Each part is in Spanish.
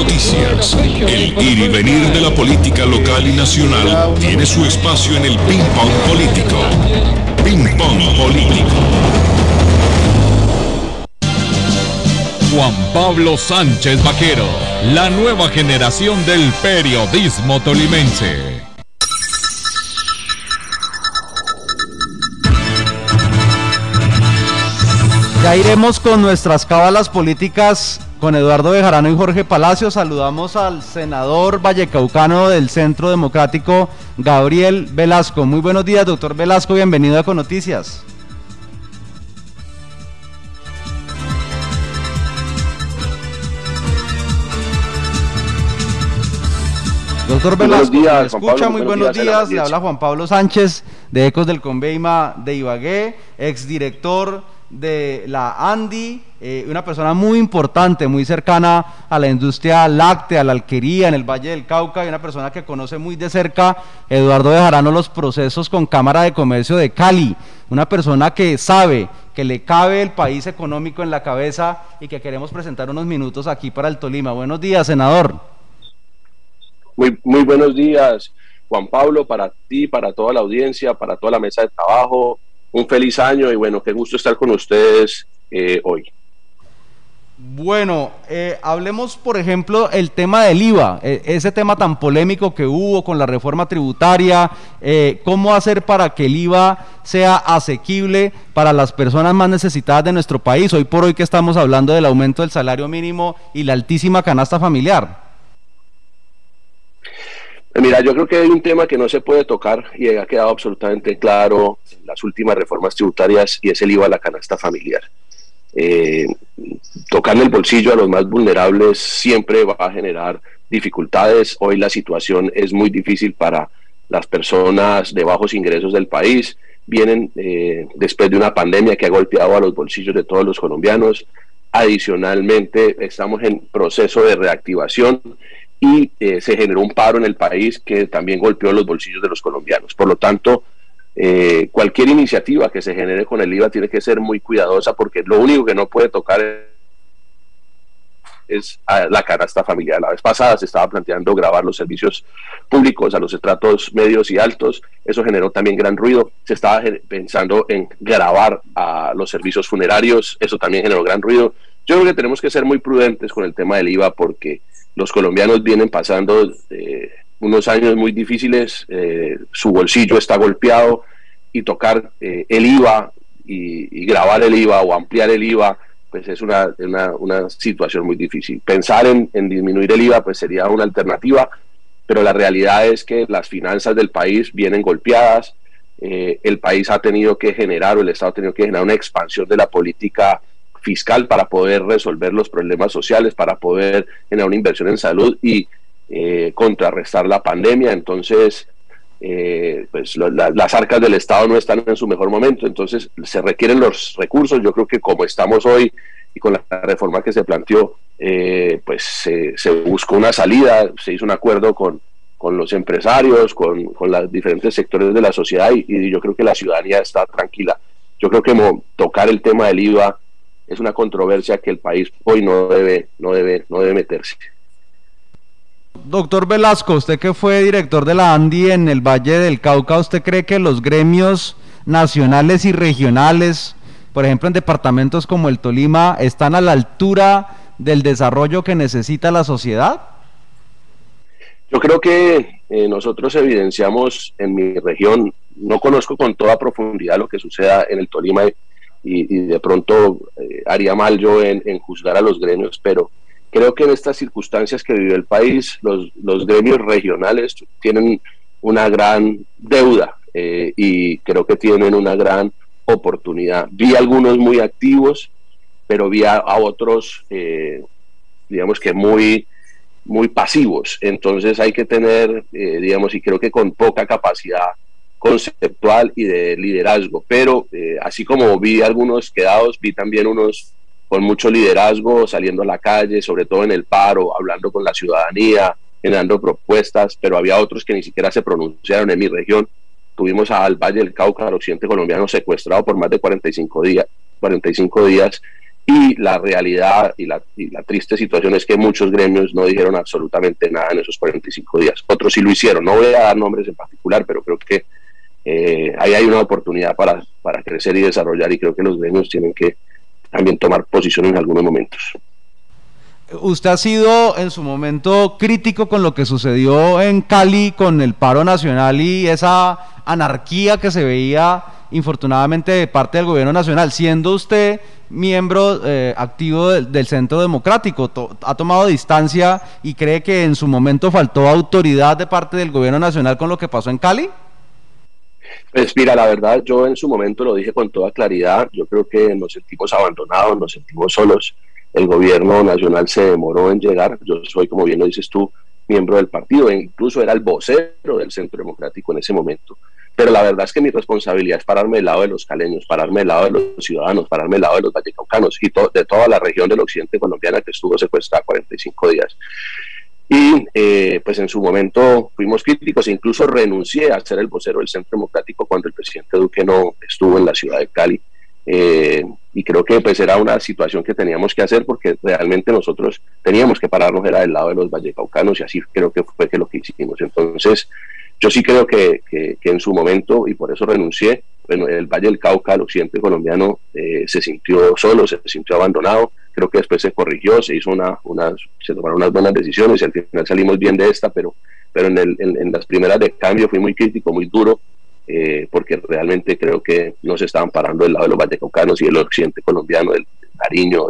noticias, el ir y venir de la política local y nacional tiene su espacio en el ping pong político. Ping pong político. Juan Pablo Sánchez Vaquero, la nueva generación del periodismo tolimense. Ya iremos con nuestras cábalas políticas con Eduardo Bejarano y Jorge Palacio. Saludamos al senador vallecaucano del Centro Democrático, Gabriel Velasco. Muy buenos días, doctor Velasco. Bienvenido a Con Noticias. Doctor Velasco, días, escucha, muy buenos, días, le habla Juan Pablo Sánchez de Ecos del Conveima de Ibagué, exdirector de la Andy, eh, una persona muy importante, muy cercana a la industria láctea, a la alquería en el Valle del Cauca, y una persona que conoce muy de cerca, Eduardo Bejarano, los procesos con Cámara de Comercio de Cali, una persona que sabe que le cabe el país económico en la cabeza y que queremos presentar unos minutos aquí para el Tolima. Buenos días, senador. Muy, muy buenos días, Juan Pablo, para ti, para toda la audiencia, para toda la mesa de trabajo un feliz año y bueno, qué gusto estar con ustedes eh, hoy. Bueno, eh, hablemos por ejemplo el tema del IVA, eh, ese tema tan polémico que hubo con la reforma tributaria, cómo hacer para que el IVA sea asequible para las personas más necesitadas de nuestro país, hoy por hoy que estamos hablando del aumento del salario mínimo y la altísima canasta familiar. Mira, yo creo que hay un tema que no se puede tocar y ha quedado absolutamente claro en las últimas reformas tributarias y es el IVA a la canasta familiar. Eh, tocarle el bolsillo a los más vulnerables siempre va a generar dificultades. Hoy la situación es muy difícil para las personas de bajos ingresos del país. Vienen eh, después de una pandemia que ha golpeado a los bolsillos de todos los colombianos. Adicionalmente, estamos en proceso de reactivación y eh, se generó un paro en el país que también golpeó los bolsillos de los colombianos. Por lo tanto, eh, cualquier iniciativa que se genere con el IVA tiene que ser muy cuidadosa porque lo único que no puede tocar es la canasta familiar. La vez pasada se estaba planteando grabar los servicios públicos a los estratos medios y altos. Eso generó también gran ruido. Se estaba pensando en grabar a los servicios funerarios. Eso también generó gran ruido. Yo creo que tenemos que ser muy prudentes con el tema del IVA porque los colombianos vienen pasando eh, unos años muy difíciles, eh, su bolsillo está golpeado y tocar eh, el IVA y, grabar el IVA o ampliar el IVA, pues es una, una, situación muy difícil. Pensar en, en, disminuir el IVA pues sería una alternativa, pero la realidad es que las finanzas del país vienen golpeadas, el país ha tenido que generar o el Estado ha tenido que generar una expansión de la política fiscal para poder resolver los problemas sociales, para poder generar una inversión en salud y eh, contrarrestar la pandemia. Entonces, eh, pues las arcas del Estado no están en su mejor momento, entonces se requieren los recursos. Yo creo que como estamos hoy y con la reforma que se planteó, eh, pues se, buscó una salida, se hizo un acuerdo con, con los empresarios, con, con los diferentes sectores de la sociedad y, y, yo creo que la ciudadanía está tranquila. Yo creo que tocar el tema del IVA es una controversia que el país hoy no debe, no debe, no debe meterse. Doctor Velasco, usted que fue director de la ANDI en el Valle del Cauca, ¿usted cree que los gremios nacionales y regionales, por ejemplo en departamentos como el Tolima, están a la altura del desarrollo que necesita la sociedad? Yo creo que eh, nosotros evidenciamos en mi región, no conozco con toda profundidad lo que suceda en el Tolima y, de pronto eh, haría mal yo en, juzgar a los gremios, pero creo que en estas circunstancias que vive el país, los, los gremios regionales tienen una gran deuda eh, y creo que tienen una gran oportunidad. Vi algunos muy activos, pero vi a, otros, eh, digamos que muy, muy pasivos. Entonces hay que tener, digamos, y creo que con poca capacidad conceptual y de liderazgo. Pero eh, así como vi algunos quedados, vi también unos con mucho liderazgo saliendo a la calle, sobre todo en el paro, hablando con la ciudadanía, generando propuestas, pero había otros que ni siquiera se pronunciaron en mi región. Tuvimos al Valle del Cauca, al occidente colombiano, secuestrado por más de 45 días, 45 días Y la realidad y la, triste situación es que muchos gremios no dijeron absolutamente nada en esos 45 días. Otros sí lo hicieron. No voy a dar nombres en particular, pero creo que eh, ahí hay una oportunidad para, para crecer y desarrollar y creo que los gremios tienen que también tomar posición en algunos momentos. Usted ha sido en su momento crítico con lo que sucedió en Cali con el paro nacional y esa anarquía que se veía infortunadamente de parte del gobierno nacional, siendo usted miembro eh, activo del, Centro Democrático, ha tomado distancia y cree que en su momento faltó autoridad de parte del gobierno nacional con lo que pasó en Cali? Pues mira, la verdad, yo en su momento lo dije con toda claridad, yo creo que nos sentimos abandonados, nos sentimos solos, el gobierno nacional se demoró en llegar, yo soy, como bien lo dices tú, miembro del partido, e incluso era el vocero del Centro Democrático en ese momento. Pero la verdad es que mi responsabilidad es pararme del lado de los caleños, pararme del lado de los ciudadanos, pararme del lado de los vallecaucanos y de toda la región del occidente colombiana que estuvo secuestrada 45 días. Y eh, pues en su momento fuimos críticos e incluso renuncié a ser el vocero del Centro Democrático cuando el presidente Duque no estuvo en la ciudad de Cali. Eh, y creo que pues era una situación que teníamos que hacer porque realmente nosotros teníamos que pararnos era del lado de los vallecaucanos y así creo que fue que lo que hicimos. Entonces, yo sí creo que, que, en su momento, y por eso renuncié, bueno, el Valle del Cauca, el occidente colombiano, eh, se sintió solo, se sintió abandonado, creo que después se corrigió, se hizo una, unas, se tomaron unas buenas decisiones y al final salimos bien de esta, pero, pero en, el, en, las primeras de cambio fui muy crítico, muy duro, eh, porque realmente creo que no se estaban parando del lado de los vallecaucanos y del occidente colombiano, del, Nariño,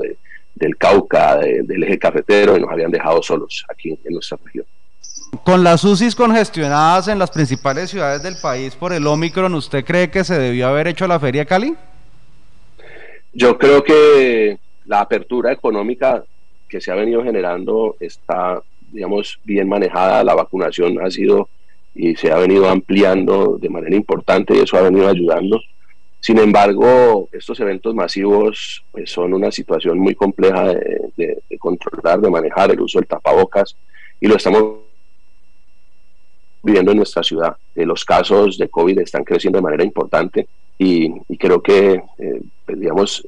del Cauca, del eje cafetero, y nos habían dejado solos aquí en nuestra región. Con las UCIs congestionadas en las principales ciudades del país por el Omicron, ¿usted cree que se debió haber hecho la Feria Cali? Yo creo que la apertura económica que se ha venido generando está, digamos, bien manejada. La vacunación ha sido y se ha venido ampliando de manera importante y eso ha venido ayudando. Sin embargo, estos eventos masivos pues, son una situación muy compleja de, controlar, de manejar el uso del tapabocas y lo estamos viviendo en nuestra ciudad. Eh, los casos de COVID están creciendo de manera importante y, creo que, eh, pues, digamos,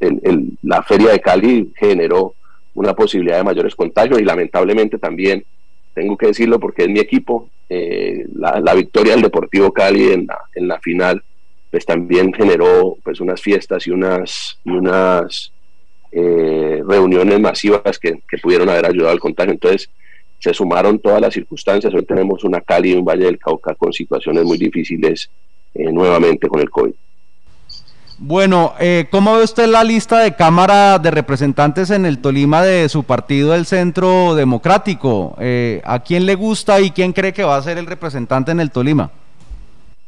la feria de Cali generó una posibilidad de mayores contagios y lamentablemente también, tengo que decirlo porque es mi equipo, eh, la, victoria del Deportivo Cali en la, en la final, pues también generó pues unas fiestas y unas, y unas reuniones masivas que, que pudieron haber ayudado al contagio. Entonces, se sumaron todas las circunstancias. Hoy tenemos una Cali y un Valle del Cauca con situaciones muy difíciles eh, nuevamente con el COVID. Bueno, eh, ¿cómo ve usted la lista de Cámara de Representantes en el Tolima de su partido, el Centro Democrático? Eh, ¿A quién le gusta y quién cree que va a ser el representante en el Tolima?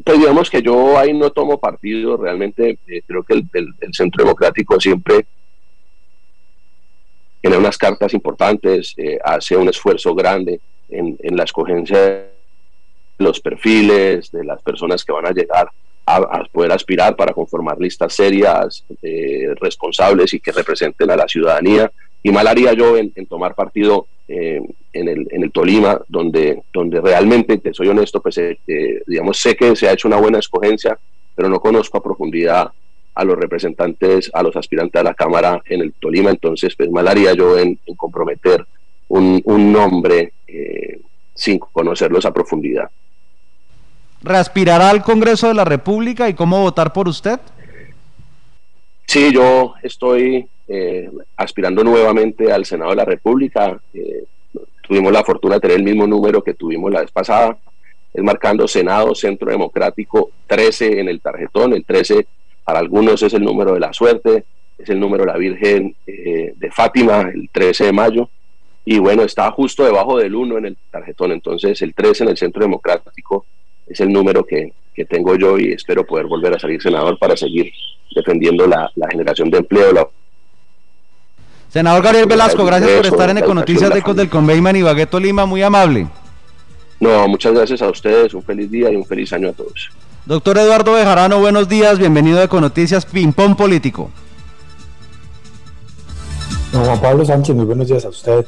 Pues digamos que yo ahí no tomo partido, realmente creo que el Centro Democrático siempre tiene unas cartas importantes, eh, hace un esfuerzo grande en, la escogencia de los perfiles, de las personas que van a llegar a, poder aspirar para conformar listas serias, eh, responsables y que representen a la ciudadanía. Y mal haría yo en, tomar partido eh, en, el, en el Tolima, donde, donde realmente, te soy honesto, pues digamos, sé que se ha hecho una buena escogencia, pero no conozco a profundidad a los representantes, a los aspirantes a la Cámara en el Tolima, entonces pues mal haría yo en, comprometer un, nombre eh, sin conocerlos a profundidad. ¿Reaspirará al Congreso de la República y cómo votar por usted? Sí, yo estoy eh, aspirando nuevamente al Senado de la República. Eh, tuvimos la fortuna de tener el mismo número que tuvimos la vez pasada. Es marcando Senado Centro Democrático 13 en el tarjetón, el 13 para algunos es el número de la suerte, es el número de la Virgen eh, de Fátima, el 13 de mayo, y bueno, está justo debajo del 1 en el tarjetón, entonces el 13 en el Centro Democrático es el número que, tengo yo y espero poder volver a salir senador para seguir defendiendo la, generación de empleo. Senador Gabriel Velasco, gracias por estar en Econoticias de Ecos del Conveyman y Bagueto Lima, muy amable. No, muchas gracias a ustedes, un feliz día y un feliz año a todos. Doctor Eduardo Bejarano, buenos días, bienvenido a Econoticias Ping-Pong Político. Don Juan Pablo Sánchez, muy buenos días a usted,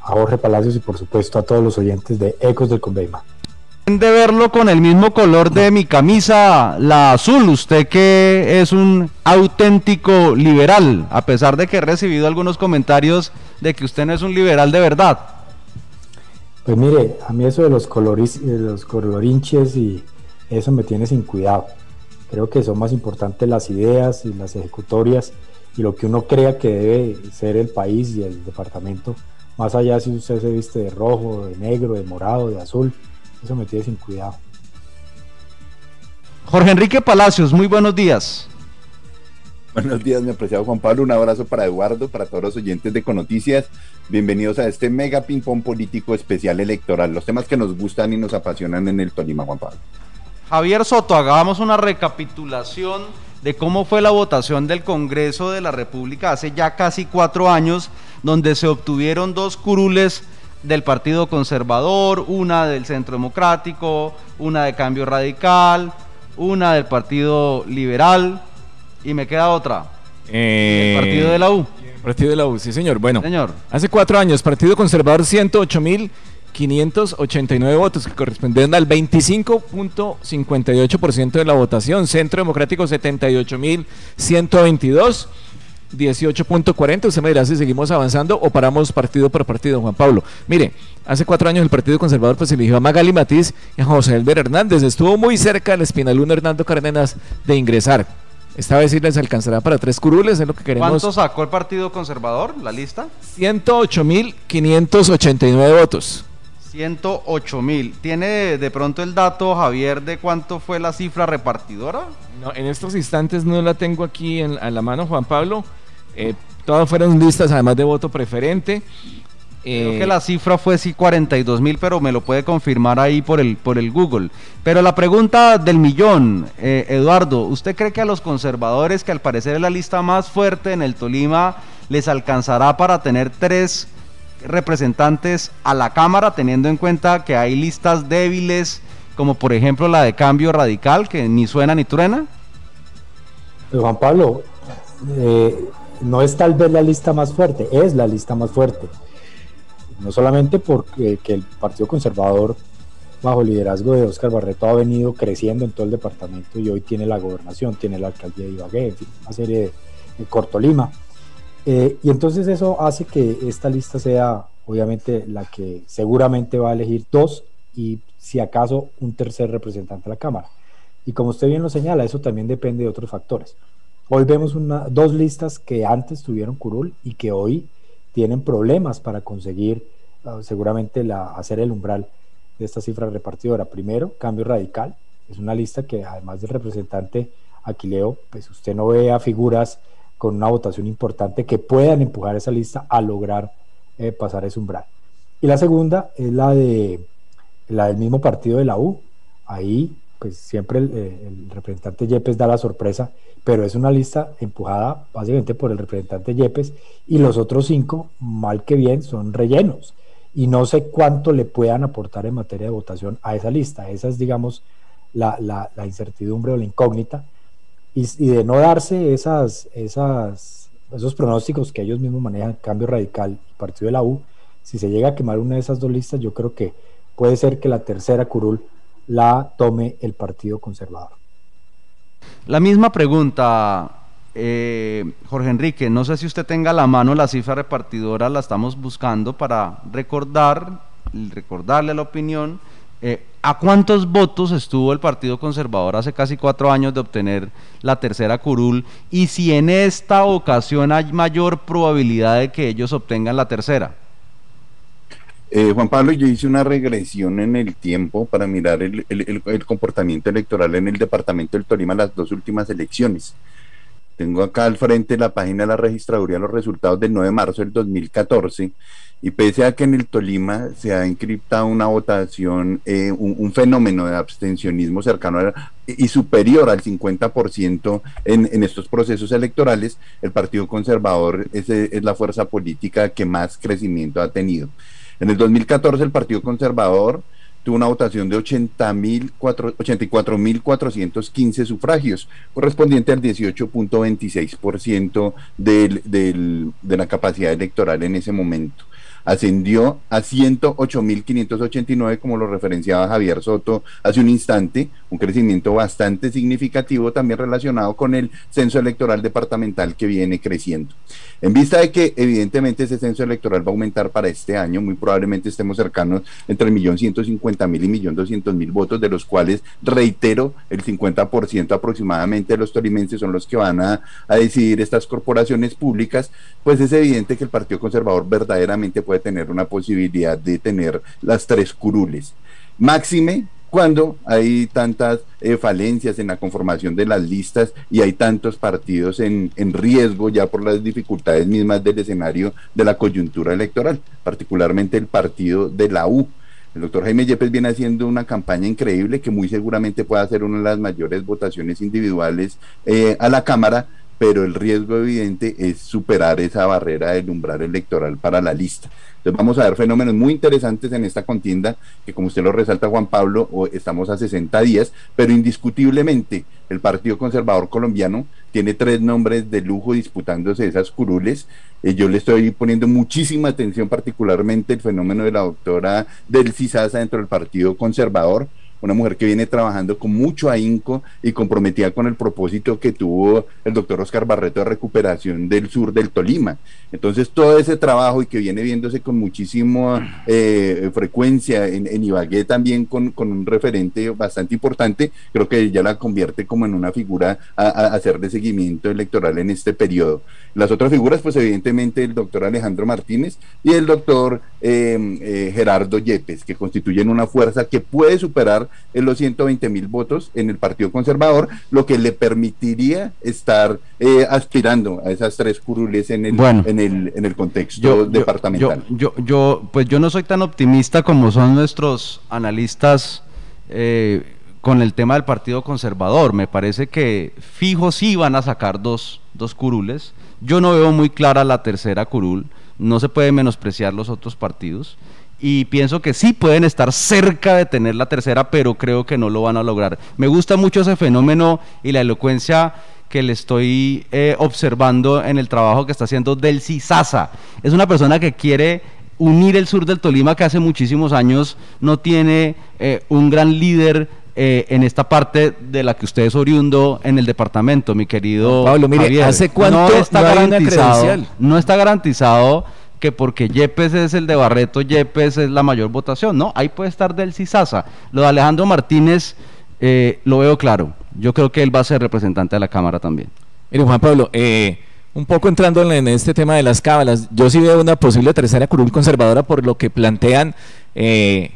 a Jorge Palacios y por supuesto a todos los oyentes de Ecos del Conveima. De verlo con el mismo color de mi camisa, la azul. Usted que es un auténtico liberal, a pesar de que he recibido algunos comentarios de que usted no es un liberal de verdad. Pues mire, a mí eso de los, coloris, de los colorinches y eso me tiene sin cuidado. Creo que son más importantes las ideas y las ejecutorias y lo que uno crea que debe ser el país y el departamento, más allá si usted se viste de rojo, de negro, de morado, de azul eso me tiene sin cuidado. Jorge Enrique Palacios, muy buenos días. Buenos días, mi apreciado Juan Pablo. Un abrazo para Eduardo, para todos los oyentes de Conoticias. Bienvenidos a este mega ping-pong político especial electoral. Los temas que nos gustan y nos apasionan en el Tolima, Juan Pablo. Javier Soto, hagamos una recapitulación de cómo fue la votación del Congreso de la República hace ya casi cuatro años, donde se obtuvieron dos curules del Partido Conservador, una del Centro Democrático, una de Cambio Radical, una del Partido Liberal y me queda otra. el Partido de la U. Partido de la U, sí señor. Bueno, señor. hace cuatro años, Partido Conservador 108 mil 589 votos, que corresponden al 25.58% de la votación. Centro Democrático 78.122 18.40. Usted me dirá si seguimos avanzando o paramos partido por partido, Juan Pablo. Mire, hace cuatro años el Partido Conservador pues eligió a Magali Matiz y a José Elber Hernández. Estuvo muy cerca el espinaluno Hernando Cárdenas de ingresar. Esta vez sí les alcanzará para tres curules, es lo que queremos. ¿Cuánto sacó el Partido Conservador, la lista? 108.589 votos. 108 mil. ¿Tiene de pronto el dato, Javier, de cuánto fue la cifra repartidora? No, en estos instantes no la tengo aquí en, a la mano, Juan Pablo. Eh, todas fueron listas además de voto preferente. Creo que la cifra fue sí 42 mil, pero me lo puede confirmar ahí por el, por el Google. Pero la pregunta del millón, eh, Eduardo, ¿usted cree que a los conservadores, que al parecer es la lista más fuerte en el Tolima, les alcanzará para tener tres representantes a la Cámara, teniendo en cuenta que hay listas débiles, como por ejemplo la de Cambio Radical, que ni suena ni truena? Pues, Juan Pablo, eh, no es tal vez la lista más fuerte, es la lista más fuerte. No solamente porque el Partido Conservador, bajo liderazgo de Óscar Barreto, ha venido creciendo en todo el departamento y hoy tiene la gobernación, tiene la alcaldía de Ibagué, en fin, una serie de, de Cortolima. Eh, y entonces eso hace que esta lista sea obviamente la que seguramente va a elegir dos y si acaso un tercer representante de la Cámara. Y como usted bien lo señala, eso también depende de otros factores. Hoy vemos dos listas que antes tuvieron curul y que hoy tienen problemas para conseguir uh, seguramente hacer el umbral de esta cifra repartidora. Primero, cambio radical. Es una lista que además del representante Aquileo, pues usted no ve a figuras con una votación importante que puedan empujar esa lista a lograr eh, pasar ese umbral. Y la segunda es la, de, la del mismo partido de la U. Ahí pues siempre eh, el, representante Yepes da la sorpresa, pero es una lista empujada básicamente por el representante Yepes y los otros cinco, mal que bien, son rellenos. Y no sé cuánto le puedan aportar en materia de votación a esa lista. Esa es, digamos, la, incertidumbre o la incógnita. Y, de no darse esas, esas, esos pronósticos que ellos mismos manejan, cambio radical partido de la U, si se llega a quemar una de esas dos listas, yo creo que puede ser que la tercera curul la tome el Partido Conservador. La misma pregunta, eh, Jorge Enrique, no sé si usted tenga a la mano la cifra repartidora, la estamos buscando para recordar, recordarle la opinión. Eh, ¿A cuántos votos estuvo el Partido Conservador hace casi cuatro años de obtener la tercera curul? Y si en esta ocasión hay mayor probabilidad de que ellos obtengan la tercera. Eh, Juan Pablo, yo hice una regresión en el tiempo para mirar el, comportamiento electoral en el departamento del Tolima las dos últimas elecciones. Tengo acá al frente la página de la registraduría los resultados del 9 de marzo del 2014 y pese a que en el Tolima se ha encriptado una votación, eh, un, fenómeno de abstencionismo cercano y superior al 50% en, estos procesos electorales, el Partido Conservador es la fuerza política que más crecimiento ha tenido. En el 2014 el Partido Conservador tuvo una votación de 84.415 sufragios, correspondiente al 18.26% de la capacidad electoral en ese momento. ascendió a 108.589, como lo referenciaba Javier Soto hace un instante, un crecimiento bastante significativo también relacionado con el censo electoral departamental que viene creciendo. En vista de que evidentemente ese censo electoral va a aumentar para este año, muy probablemente estemos cercanos entre el millón ciento cincuenta mil y millón doscientos mil votos, de los cuales, reitero, el 50% aproximadamente de los tolimenses son los que van a, a decidir estas corporaciones públicas, pues es evidente que el Partido Conservador verdaderamente puede tener una posibilidad de tener las tres curules. Máxime cuando hay tantas eh, falencias en la conformación de las listas y hay tantos partidos en, en, riesgo ya por las dificultades mismas del escenario de la coyuntura electoral, particularmente el partido de la U. El doctor Jaime Yepes viene haciendo una campaña increíble que muy seguramente puede hacer una de las mayores votaciones individuales eh, a la Cámara, pero el riesgo evidente es superar esa barrera del umbral electoral para la lista. Entonces vamos a ver fenómenos muy interesantes en esta contienda, que como usted lo resalta Juan Pablo, estamos a 60 días, pero indiscutiblemente el Partido Conservador Colombiano tiene tres nombres de lujo disputándose esas curules. Eh, yo le estoy poniendo muchísima atención, particularmente el fenómeno de la doctora Del Sasa dentro del Partido Conservador una mujer que viene trabajando con mucho ahínco y comprometida con el propósito que tuvo el doctor Oscar Barreto de recuperación del sur del Tolima. Entonces, todo ese trabajo y que viene viéndose con muchísima eh, frecuencia en, Ibagué también con, un referente bastante importante, creo que ya la convierte como en una figura a, hacer de seguimiento electoral en este periodo. Las otras figuras, pues evidentemente el doctor Alejandro Martínez y el doctor eh, eh, Gerardo Yepes, que constituyen una fuerza que puede superar en los 120 mil votos en el Partido Conservador, lo que le permitiría estar eh, aspirando a esas tres curules en el, en el, en el contexto departamental. Yo, yo, pues yo no soy tan optimista como son nuestros analistas eh, con el tema del Partido Conservador. Me parece que fijo sí van a sacar dos, dos curules. Yo no veo muy clara la tercera curul. No se puede menospreciar los otros partidos y pienso que sí pueden estar cerca de tener la tercera, pero creo que no lo van a lograr. Me gusta mucho ese fenómeno y la elocuencia que le estoy eh, observando en el trabajo que está haciendo Delcy Sasa. Es una persona que quiere unir el sur del Tolima, que hace muchísimos años no tiene eh, un gran líder eh, en esta parte de la que usted es oriundo en el departamento, mi querido Pablo. Mire, ¿hace cuánto no está garantizado? No está garantizado que porque Yepes es el de Barreto, Yepes es la mayor votación. No, ahí puede estar del Cisasa. Lo de Alejandro Martínez eh, lo veo claro. Yo creo que él va a ser representante de la Cámara también. Mire, Juan Pablo, eh, un poco entrando en este tema de las cábalas, yo sí veo una posible tercera curul conservadora por lo que plantean eh,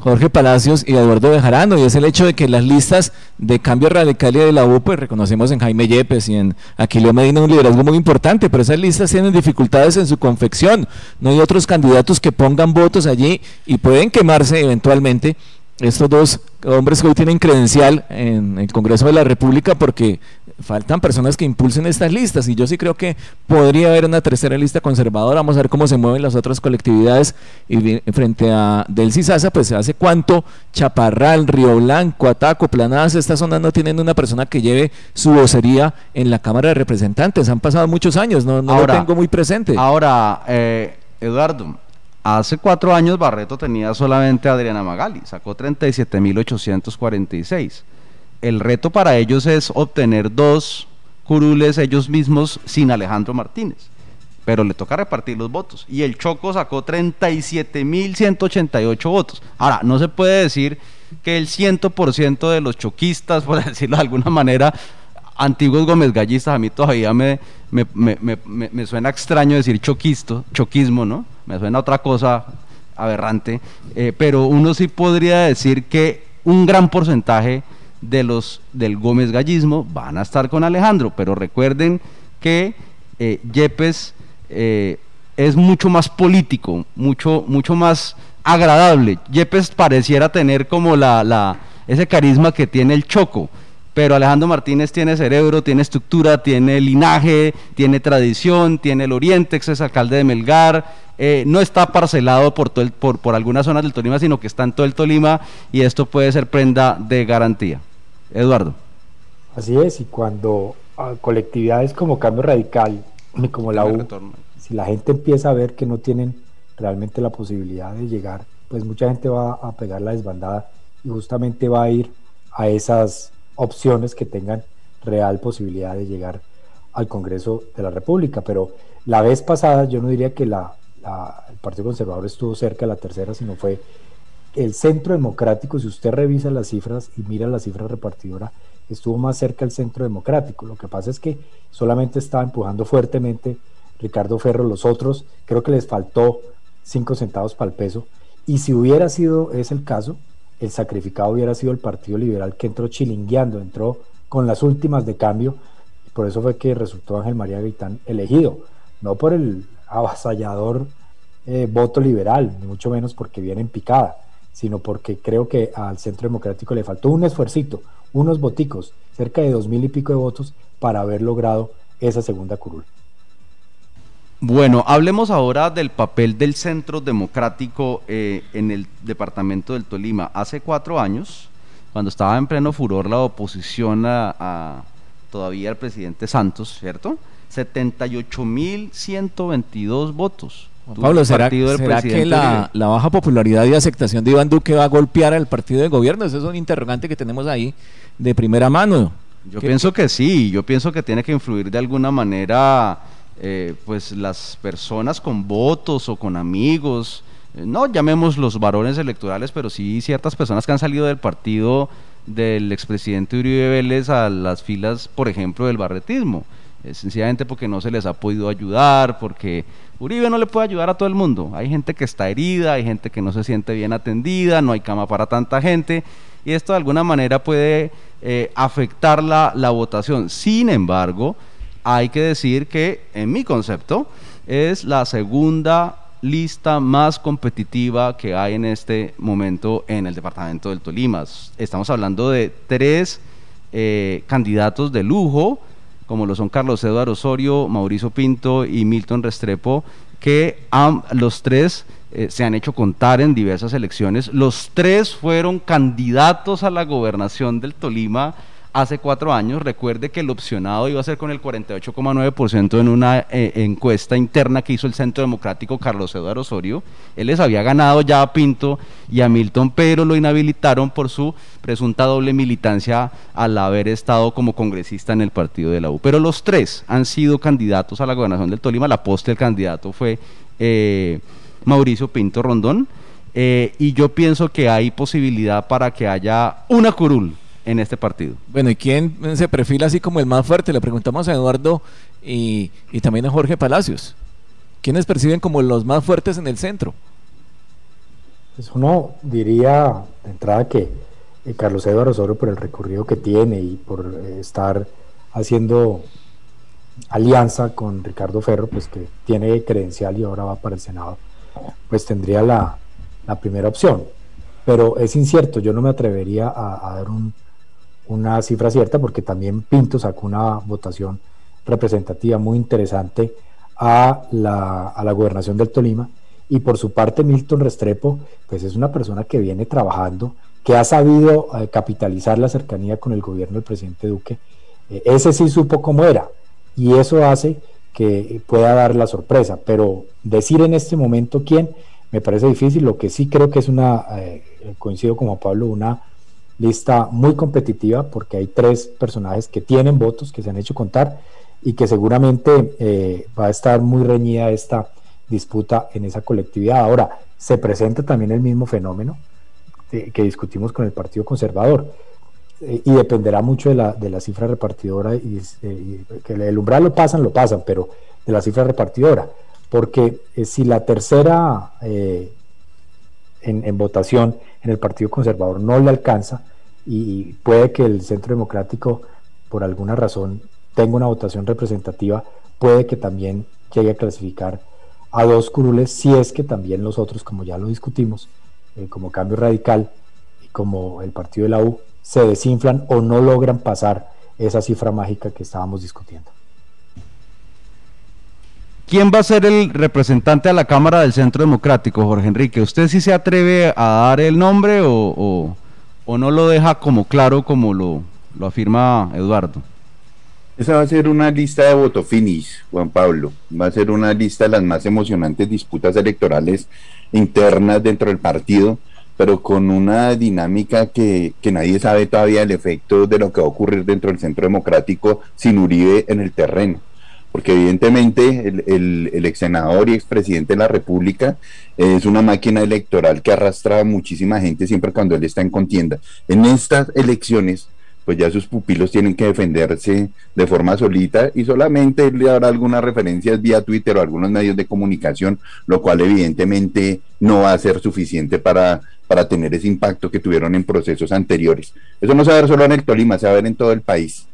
Jorge Palacios y Eduardo Bejarano, y es el hecho de que las listas de cambio radical y de la U, pues reconocemos en Jaime Yepes y en Aquileo Medina un liderazgo muy importante, pero esas listas tienen dificultades en su confección, no hay otros candidatos que pongan votos allí y pueden quemarse eventualmente estos dos hombres que hoy tienen credencial en el Congreso de la República porque faltan personas que impulsen estas listas y yo sí creo que podría haber una tercera lista conservadora, vamos a ver cómo se mueven las otras colectividades y frente a Del Cisasa, pues hace cuánto Chaparral, Río Blanco, Ataco, Planadas, estas zonas no tienen una persona que lleve su vocería en la Cámara de Representantes, han pasado muchos años, no, no lo tengo muy presente. Ahora, eh, Eduardo, Hace cuatro años Barreto tenía solamente a Adriana Magali, sacó 37.846. El reto para ellos es obtener dos curules ellos mismos sin Alejandro Martínez, pero le toca repartir los votos. Y el Choco sacó 37.188 votos. Ahora, no se puede decir que el 100% de los choquistas, por decirlo de alguna manera, antiguos Gómez Gallistas, a mí todavía me, me, me, me suena extraño decir choquisto, choquismo, ¿no? Me suena otra cosa aberrante, eh, pero uno sí podría decir que un gran porcentaje de los del Gómez Gallismo van a estar con Alejandro, pero recuerden que eh, Yepes eh, es mucho más político, mucho, mucho más agradable. Yepes pareciera tener como la, la, ese carisma que tiene el Choco pero Alejandro Martínez tiene cerebro, tiene estructura, tiene linaje, tiene tradición, tiene el Oriente, ex es alcalde de Melgar, eh, no está parcelado por, todo por, por algunas zonas del Tolima, sino que está en todo el Tolima y esto puede ser prenda de garantía. Eduardo. Así es, y cuando colectividades como Cambio Radical, como la U, si la gente empieza a ver que no tienen realmente la posibilidad de llegar, pues mucha gente va a pegar la desbandada y justamente va a ir a esas opciones que tengan real posibilidad de llegar al Congreso de la República. Pero la vez pasada yo no diría que la, el Partido Conservador estuvo cerca de la tercera, sino fue el Centro Democrático, si usted revisa las cifras y mira la cifra repartidora, estuvo más cerca el Centro Democrático. Lo que pasa es que solamente estaba empujando fuertemente Ricardo Ferro, los otros creo que les faltó cinco centavos para el peso. Y si hubiera sido ese el caso, el sacrificado hubiera sido el Partido Liberal que entró chilingueando, entró con las últimas de cambio. Y por eso fue que resultó Ángel María Gaitán elegido, no por el avasallador eh, voto liberal, ni mucho menos porque viene en picada, sino porque creo que al Centro Democrático le faltó un esfuercito, unos voticos, cerca de dos mil y pico de votos para haber logrado esa segunda curul. Bueno, hablemos ahora del papel del Centro Democrático eh, en el departamento del Tolima. Hace cuatro años, cuando estaba en pleno furor la oposición a, todavía al presidente Santos, ¿cierto? 78.122 votos. Pablo, ¿será, ¿será que la, la, baja popularidad y aceptación de Iván Duque va a golpear al partido de gobierno? Ese es un interrogante que tenemos ahí de primera mano. Yo pienso que sí, yo pienso que tiene que influir de alguna manera eh, pues las personas con votos o con amigos, eh, no llamemos los varones electorales, pero sí ciertas personas que han salido del partido del expresidente Uribe Vélez a las filas, por ejemplo, del barretismo. Eh, sencillamente porque no se les ha podido ayudar, porque Uribe no le puede ayudar a todo el mundo. Hay gente que está herida, hay gente que no se siente bien atendida, no hay cama para tanta gente, y esto de alguna manera puede afectar la, la votación. Sin embargo, hay que decir que, en mi concepto, es la segunda lista más competitiva que hay en este momento en el departamento del Tolima. Estamos hablando de tres eh, candidatos de lujo, como lo son Carlos Eduardo Osorio, Mauricio Pinto y Milton Restrepo, que los tres eh, se han hecho contar en diversas elecciones. Los tres fueron candidatos a la gobernación del Tolima hace cuatro años. Recuerde que el opcionado iba a ser con el 48,9% en una eh, encuesta interna que hizo el Centro Democrático Carlos Eduardo Osorio. Él les había ganado ya a Pinto y a Milton, pero lo inhabilitaron por su presunta doble militancia al haber estado como congresista en el partido de la U. Pero los tres han sido candidatos a la gobernación del Tolima. La poste del candidato fue eh, Mauricio Pinto Rondón. Eh, y yo pienso que hay posibilidad para que haya una curul en este partido. Bueno, ¿y quién se perfila así como el más fuerte? Le preguntamos a Eduardo y, también a Jorge Palacios. ¿Quiénes perciben como los más fuertes en el centro? Pues uno diría de entrada que eh, Carlos Eduardo Osorio por el recorrido que tiene y por eh, estar haciendo alianza con Ricardo Ferro, pues que tiene credencial y ahora va para el Senado, pues tendría la, primera opción. Pero es incierto, yo no me atrevería a dar un, una cifra cierta porque también Pinto sacó una votación representativa muy interesante a la, a la gobernación del Tolima. Y por su parte Milton Restrepo pues es una persona que viene trabajando, que ha sabido eh, capitalizar la cercanía con el gobierno del presidente Duque. Eh, ese sí supo cómo era y eso hace que pueda dar la sorpresa, pero decir en este momento quién me parece difícil, lo que sí creo que es una, eh, coincido como Pablo, una lista muy competitiva porque hay tres personajes que tienen votos, que se han hecho contar y que seguramente eh, va a estar muy reñida esta disputa en esa colectividad. Ahora, se presenta también el mismo fenómeno que discutimos con el Partido Conservador eh, y dependerá mucho de la, de la cifra repartidora y, eh, que el umbral lo pasan, lo pasan, pero de la cifra repartidora, porque si la tercera en, votación en el Partido Conservador no le alcanza y puede que el Centro Democrático, por alguna razón, tenga una votación representativa, puede que también llegue a clasificar a dos curules, si es que también los otros, como ya lo discutimos, eh, como Cambio Radical y como el partido de la U, se desinflan o no logran pasar esa cifra mágica que estábamos discutiendo. ¿Quién va a ser el representante a la Cámara del Centro Democrático, Jorge Enrique? ¿Usted sí se atreve a dar el nombre o, no lo deja como claro como lo, afirma Eduardo? Esa va a ser una lista de voto finis, Juan Pablo. Va a ser una lista de las más emocionantes disputas electorales internas dentro del partido, pero con una dinámica que, que nadie sabe todavía el efecto de lo que va a ocurrir dentro del centro democrático sin Uribe en el terreno porque evidentemente el, el, el, ex senador y expresidente de la República es una máquina electoral que arrastra a muchísima gente siempre cuando él está en contienda. En estas elecciones, pues ya sus pupilos tienen que defenderse de forma solita y solamente le habrá algunas referencias vía Twitter o algunos medios de comunicación, lo cual evidentemente no va a ser suficiente para, para tener ese impacto que tuvieron en procesos anteriores. Eso no se va a ver solo en el Tolima, se va a ver en todo el país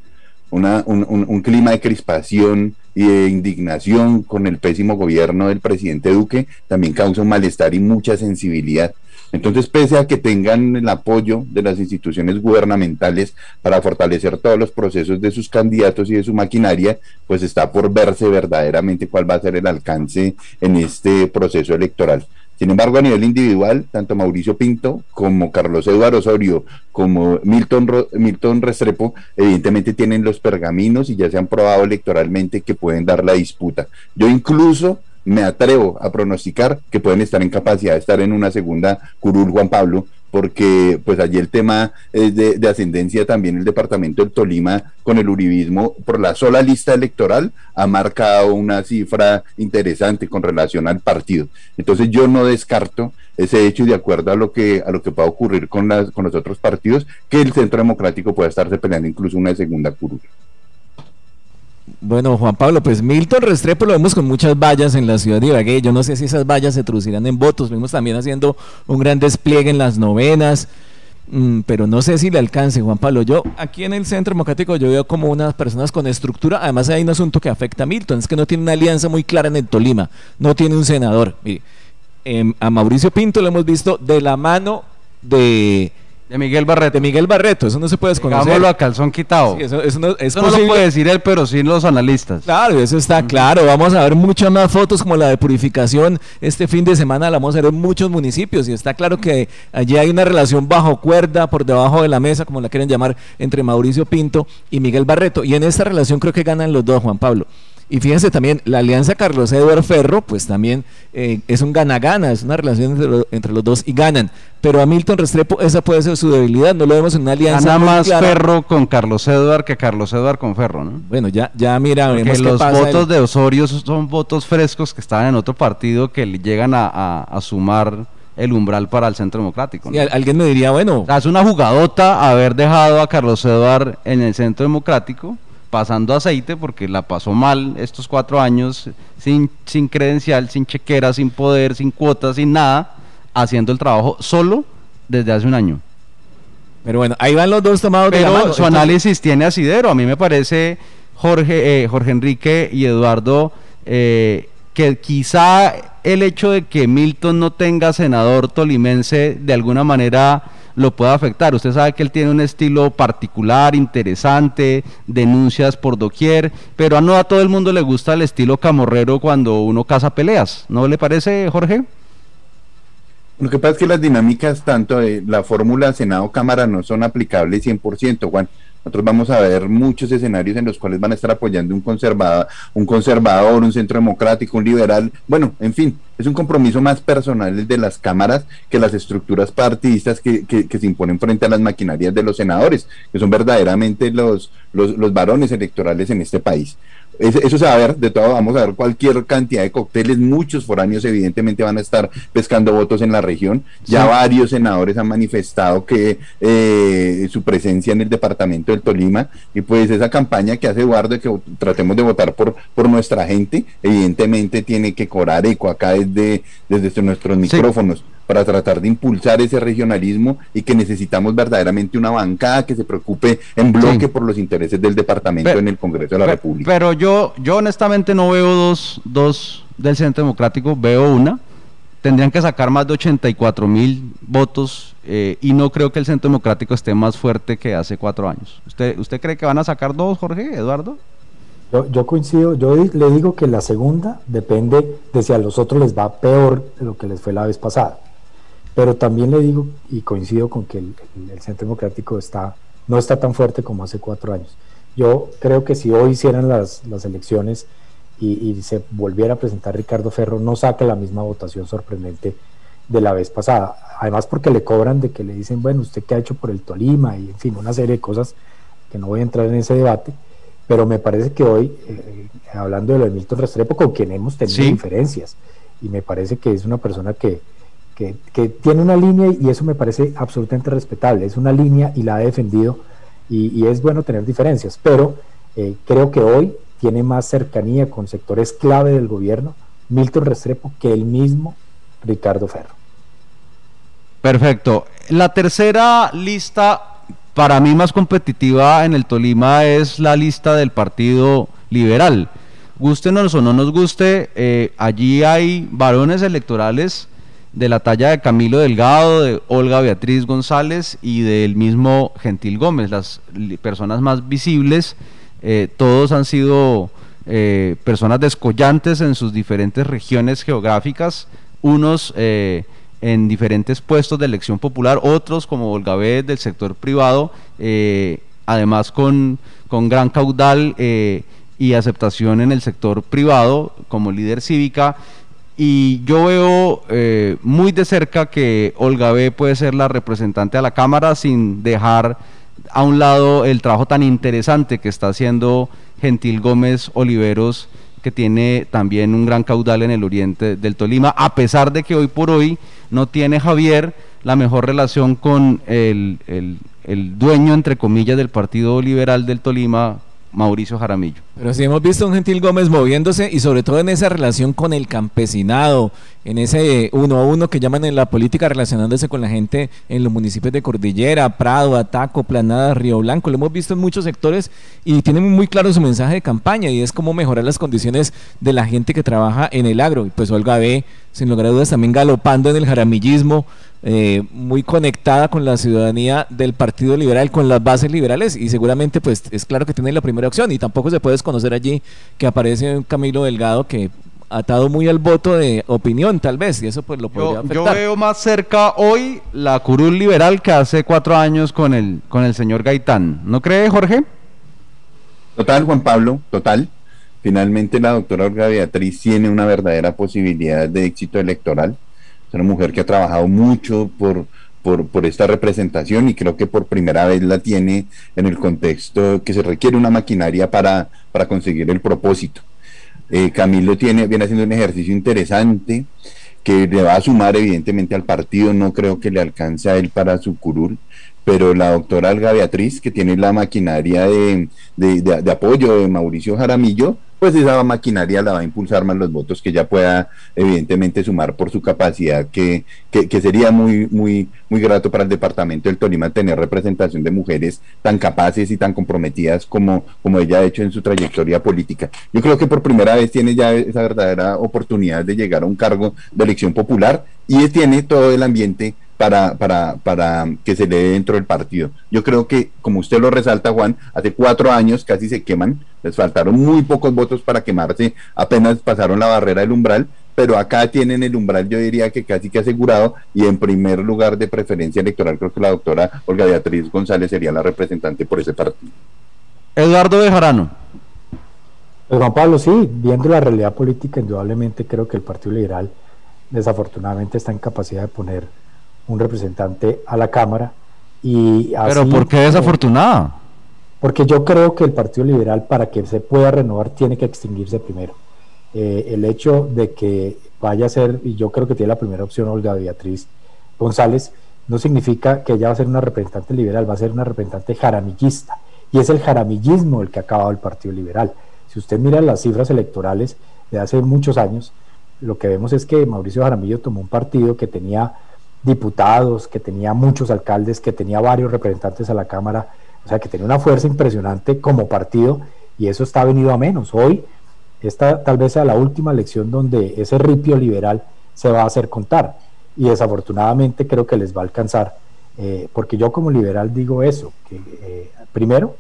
una, un, clima de crispación y de indignación con el pésimo gobierno del presidente Duque también causa un malestar y mucha sensibilidad. Entonces, pese a que tengan el apoyo de las instituciones gubernamentales para fortalecer todos los procesos de sus candidatos y de su maquinaria, pues está por verse verdaderamente cuál va a ser el alcance en este proceso electoral. Sin embargo, a nivel individual, tanto Mauricio Pinto como Carlos Eduardo Osorio, como Milton, Milton Restrepo, evidentemente tienen los pergaminos y ya se han probado electoralmente que pueden dar la disputa. Yo incluso me atrevo a pronosticar que pueden estar en capacidad de estar en una segunda curul Juan Pablo, porque pues allí el tema es de, ascendencia también el departamento del Tolima con el uribismo por la sola lista electoral ha marcado una cifra interesante con relación al partido. Entonces yo no descarto ese hecho y de acuerdo a lo que a lo que pueda ocurrir con las con los otros partidos que el Centro Democrático pueda estarse peleando incluso una segunda curul. Bueno, Juan Pablo, pues Milton Restrepo lo vemos con muchas vallas en la ciudad de Ibagué. Yo no sé si esas vallas se traducirán en votos. Vemos también haciendo un gran despliegue en las novenas, mm, pero no sé si le alcance, Juan Pablo. Yo aquí en el Centro Democrático yo veo como unas personas con estructura. Además hay un asunto que afecta a Milton, es que no tiene una alianza muy clara en el Tolima, no tiene un senador. Mire, em, a Mauricio Pinto lo hemos visto de la mano de de Miguel Barreto. De Miguel Barreto, eso no se puede desconocer. Digámoslo a calzón quitado. eso, no, eso no lo puede decir él, pero sí los analistas. Claro, eso está claro. Vamos a ver muchas más fotos como la de purificación. Este fin de semana la vamos a ver en muchos municipios y está claro que allí hay una relación bajo cuerda, por debajo de la mesa, como la quieren llamar, entre Mauricio Pinto y Miguel Barreto. Y en esta relación creo que ganan los dos, Juan Pablo. Y fíjense también, la alianza Carlos Eduardo Ferro, pues también eh, es un gana-gana, es una relación entre, los dos y ganan. Pero a Milton Restrepo esa puede ser su debilidad, no lo vemos en una alianza. Gana más Ferro con Carlos Eduardo que Carlos Eduardo con Ferro, ¿no? Bueno, ya, ya mira, vemos los votos de Osorio son votos frescos que estaban en otro partido que llegan a, sumar el umbral para el Centro Democrático. ¿no? alguien me diría, bueno... es una jugadota haber dejado a Carlos Eduardo en el Centro Democrático pasando aceite porque la pasó mal estos cuatro años sin, sin credencial, sin chequera, sin poder, sin cuotas, sin nada, haciendo el trabajo solo desde hace un año. Pero bueno, ahí van los dos tomados de la mano. su análisis tiene asidero. A mí me parece Jorge, eh, Jorge Enrique y Eduardo eh, que quizá el hecho de que Milton no tenga senador tolimense de alguna manera lo pueda afectar. Usted sabe que él tiene un estilo particular, interesante, denuncias por doquier, pero a no a todo el mundo le gusta el estilo camorrero cuando uno caza peleas. ¿No le parece, Jorge? Lo que pasa es que las dinámicas tanto de la fórmula Senado-Cámara no son aplicables 100%, Juan. Nosotros vamos a ver muchos escenarios en los cuales van a estar apoyando un conservador, un conservador, un centro democrático, un liberal. Bueno, en fin, es un compromiso más personal de las cámaras que las estructuras partidistas que, que, se imponen frente a las maquinarias de los senadores, que son verdaderamente los, los, los varones electorales en este país. Eso se va a ver, de todo vamos a ver cualquier cantidad de cócteles, muchos foráneos evidentemente van a estar pescando votos en la región, ya varios senadores han manifestado que eh, su presencia en el departamento del Tolima. Y pues esa campaña que hace Eduardo de que tratemos de votar por, por nuestra gente, evidentemente tiene que cobrar eco acá desde, desde nuestros micrófonos para tratar de impulsar ese regionalismo y que necesitamos verdaderamente una bancada que se preocupe en bloque por los intereses del departamento en el Congreso de la República. Pero yo, yo honestamente no veo dos, dos del Centro Democrático, veo una. Tendrían que sacar más de 84 mil votos eh, y no creo que el Centro Democrático esté más fuerte que hace cuatro años. ¿Usted, usted cree que van a sacar dos, Jorge, Eduardo? Yo, yo, coincido, yo le digo que la segunda depende de si a los otros les va peor de lo que les fue la vez pasada. Pero también le digo y coincido con que el, Centro Democrático está, no está tan fuerte como hace cuatro años. Yo creo que si hoy hicieran las, elecciones y, se volviera a presentar Ricardo Ferro, no saca la misma votación sorprendente de la vez pasada. Además porque le cobran de que le dicen, bueno, usted qué ha hecho por el Tolima y en fin, una serie de cosas que no voy a entrar en ese debate, pero me parece que hoy, eh, hablando de lo de Milton Restrepo, con quien hemos tenido diferencias, y me parece que es una persona que, que, tiene una línea y eso me parece absolutamente respetable, es una línea y la ha defendido y, es bueno tener diferencias, pero eh, creo que hoy tiene más cercanía con sectores clave del gobierno, Milton Restrepo, que el mismo Ricardo Ferro. Perfecto. La tercera lista, para mí más competitiva en el Tolima, es la lista del Partido Liberal. Gústenos o no nos guste, eh, allí hay varones electorales de la talla de Camilo Delgado, de Olga Beatriz González y del mismo Gentil Gómez, las personas más visibles, eh, todos han sido eh, personas descollantes en sus diferentes regiones geográficas, unos eh, en diferentes puestos de elección popular, otros como Olga del sector privado, además con, con gran caudal y aceptación en el sector privado como líder cívica y yo veo eh, muy de cerca que Olga B puede ser la representante a la Cámara sin dejar a un lado el trabajo tan interesante que está haciendo Gentil Gómez Oliveros, que tiene también un gran caudal en el oriente del Tolima, a pesar de que hoy por hoy no tiene Javier la mejor relación con el, el dueño, entre comillas, del Partido Liberal del Tolima, Mauricio Jaramillo. Pero sí hemos visto a un Gentil Gómez moviéndose y sobre todo en esa relación con el campesinado, en ese uno a uno que llaman en la política relacionándose con la gente en los municipios de Cordillera, Prado, Ataco, Planada, Río Blanco. Lo hemos visto en muchos sectores y tiene muy claro su mensaje de campaña y es cómo mejorar las condiciones de la gente que trabaja en el agro. Y pues Olga B, sin lugar a dudas, también galopando en el jaramillismo eh, muy conectada con la ciudadanía del Partido Liberal, con las bases liberales y seguramente pues es claro que tiene la primera opción y tampoco se puede desconocer allí que aparece un Camilo Delgado que atado muy al voto de opinión tal vez y eso pues lo podría yo, Yo veo más cerca hoy la curul liberal que hace cuatro años con el, con el señor Gaitán. ¿No cree Jorge? Total Juan Pablo, total. Finalmente la doctora Olga Beatriz tiene una verdadera posibilidad de éxito electoral una mujer que ha trabajado mucho por, por, esta representación y creo que por primera vez la tiene en el contexto que se requiere una maquinaria para, para conseguir el propósito. Eh, Camilo tiene, viene haciendo un ejercicio interesante que le va a sumar evidentemente al partido, no creo que le alcance a él para su curul, pero la doctora Alga Beatriz, que tiene la maquinaria de, de apoyo de Mauricio Jaramillo, pues esa maquinaria la va a impulsar más los votos que ya pueda evidentemente sumar por su capacidad, que, que, sería muy, muy, muy grato para el departamento del Tolima tener representación de mujeres tan capaces y tan comprometidas como, como ella ha hecho en su trayectoria política. Yo creo que por primera vez tiene ya esa verdadera oportunidad de llegar a un cargo de elección popular y tiene todo el ambiente para, para, para que se le dé dentro del partido. Yo creo que, como usted lo resalta, Juan, hace cuatro años casi se queman, les faltaron muy pocos votos para quemarse, apenas pasaron la barrera del umbral, pero acá tienen el umbral, yo diría que casi que asegurado, y en primer lugar de preferencia electoral, creo que la doctora Olga Beatriz González sería la representante por ese partido. Eduardo Bejarano. Pues Juan Pablo, sí, viendo la realidad política, indudablemente creo que el Partido Liberal desafortunadamente está en capacidad de poner un representante a la Cámara. Y Pero ¿por qué desafortunada? Porque yo creo que el Partido Liberal, para que se pueda renovar, tiene que extinguirse primero. Eh, el hecho de que vaya a ser, y yo creo que tiene la primera opción Olga Beatriz González, no significa que ella va a ser una representante liberal, va a ser una representante jaramillista. Y es el jaramillismo el que ha acabado el Partido Liberal. Si usted mira las cifras electorales de hace muchos años, lo que vemos es que Mauricio Jaramillo tomó un partido que tenía diputados, que tenía muchos alcaldes, que tenía varios representantes a la Cámara, o sea, que tenía una fuerza impresionante como partido y eso está venido a menos. Hoy, esta tal vez sea la última elección donde ese ripio liberal se va a hacer contar y desafortunadamente creo que les va a alcanzar, eh, porque yo como liberal digo eso, que eh, primero,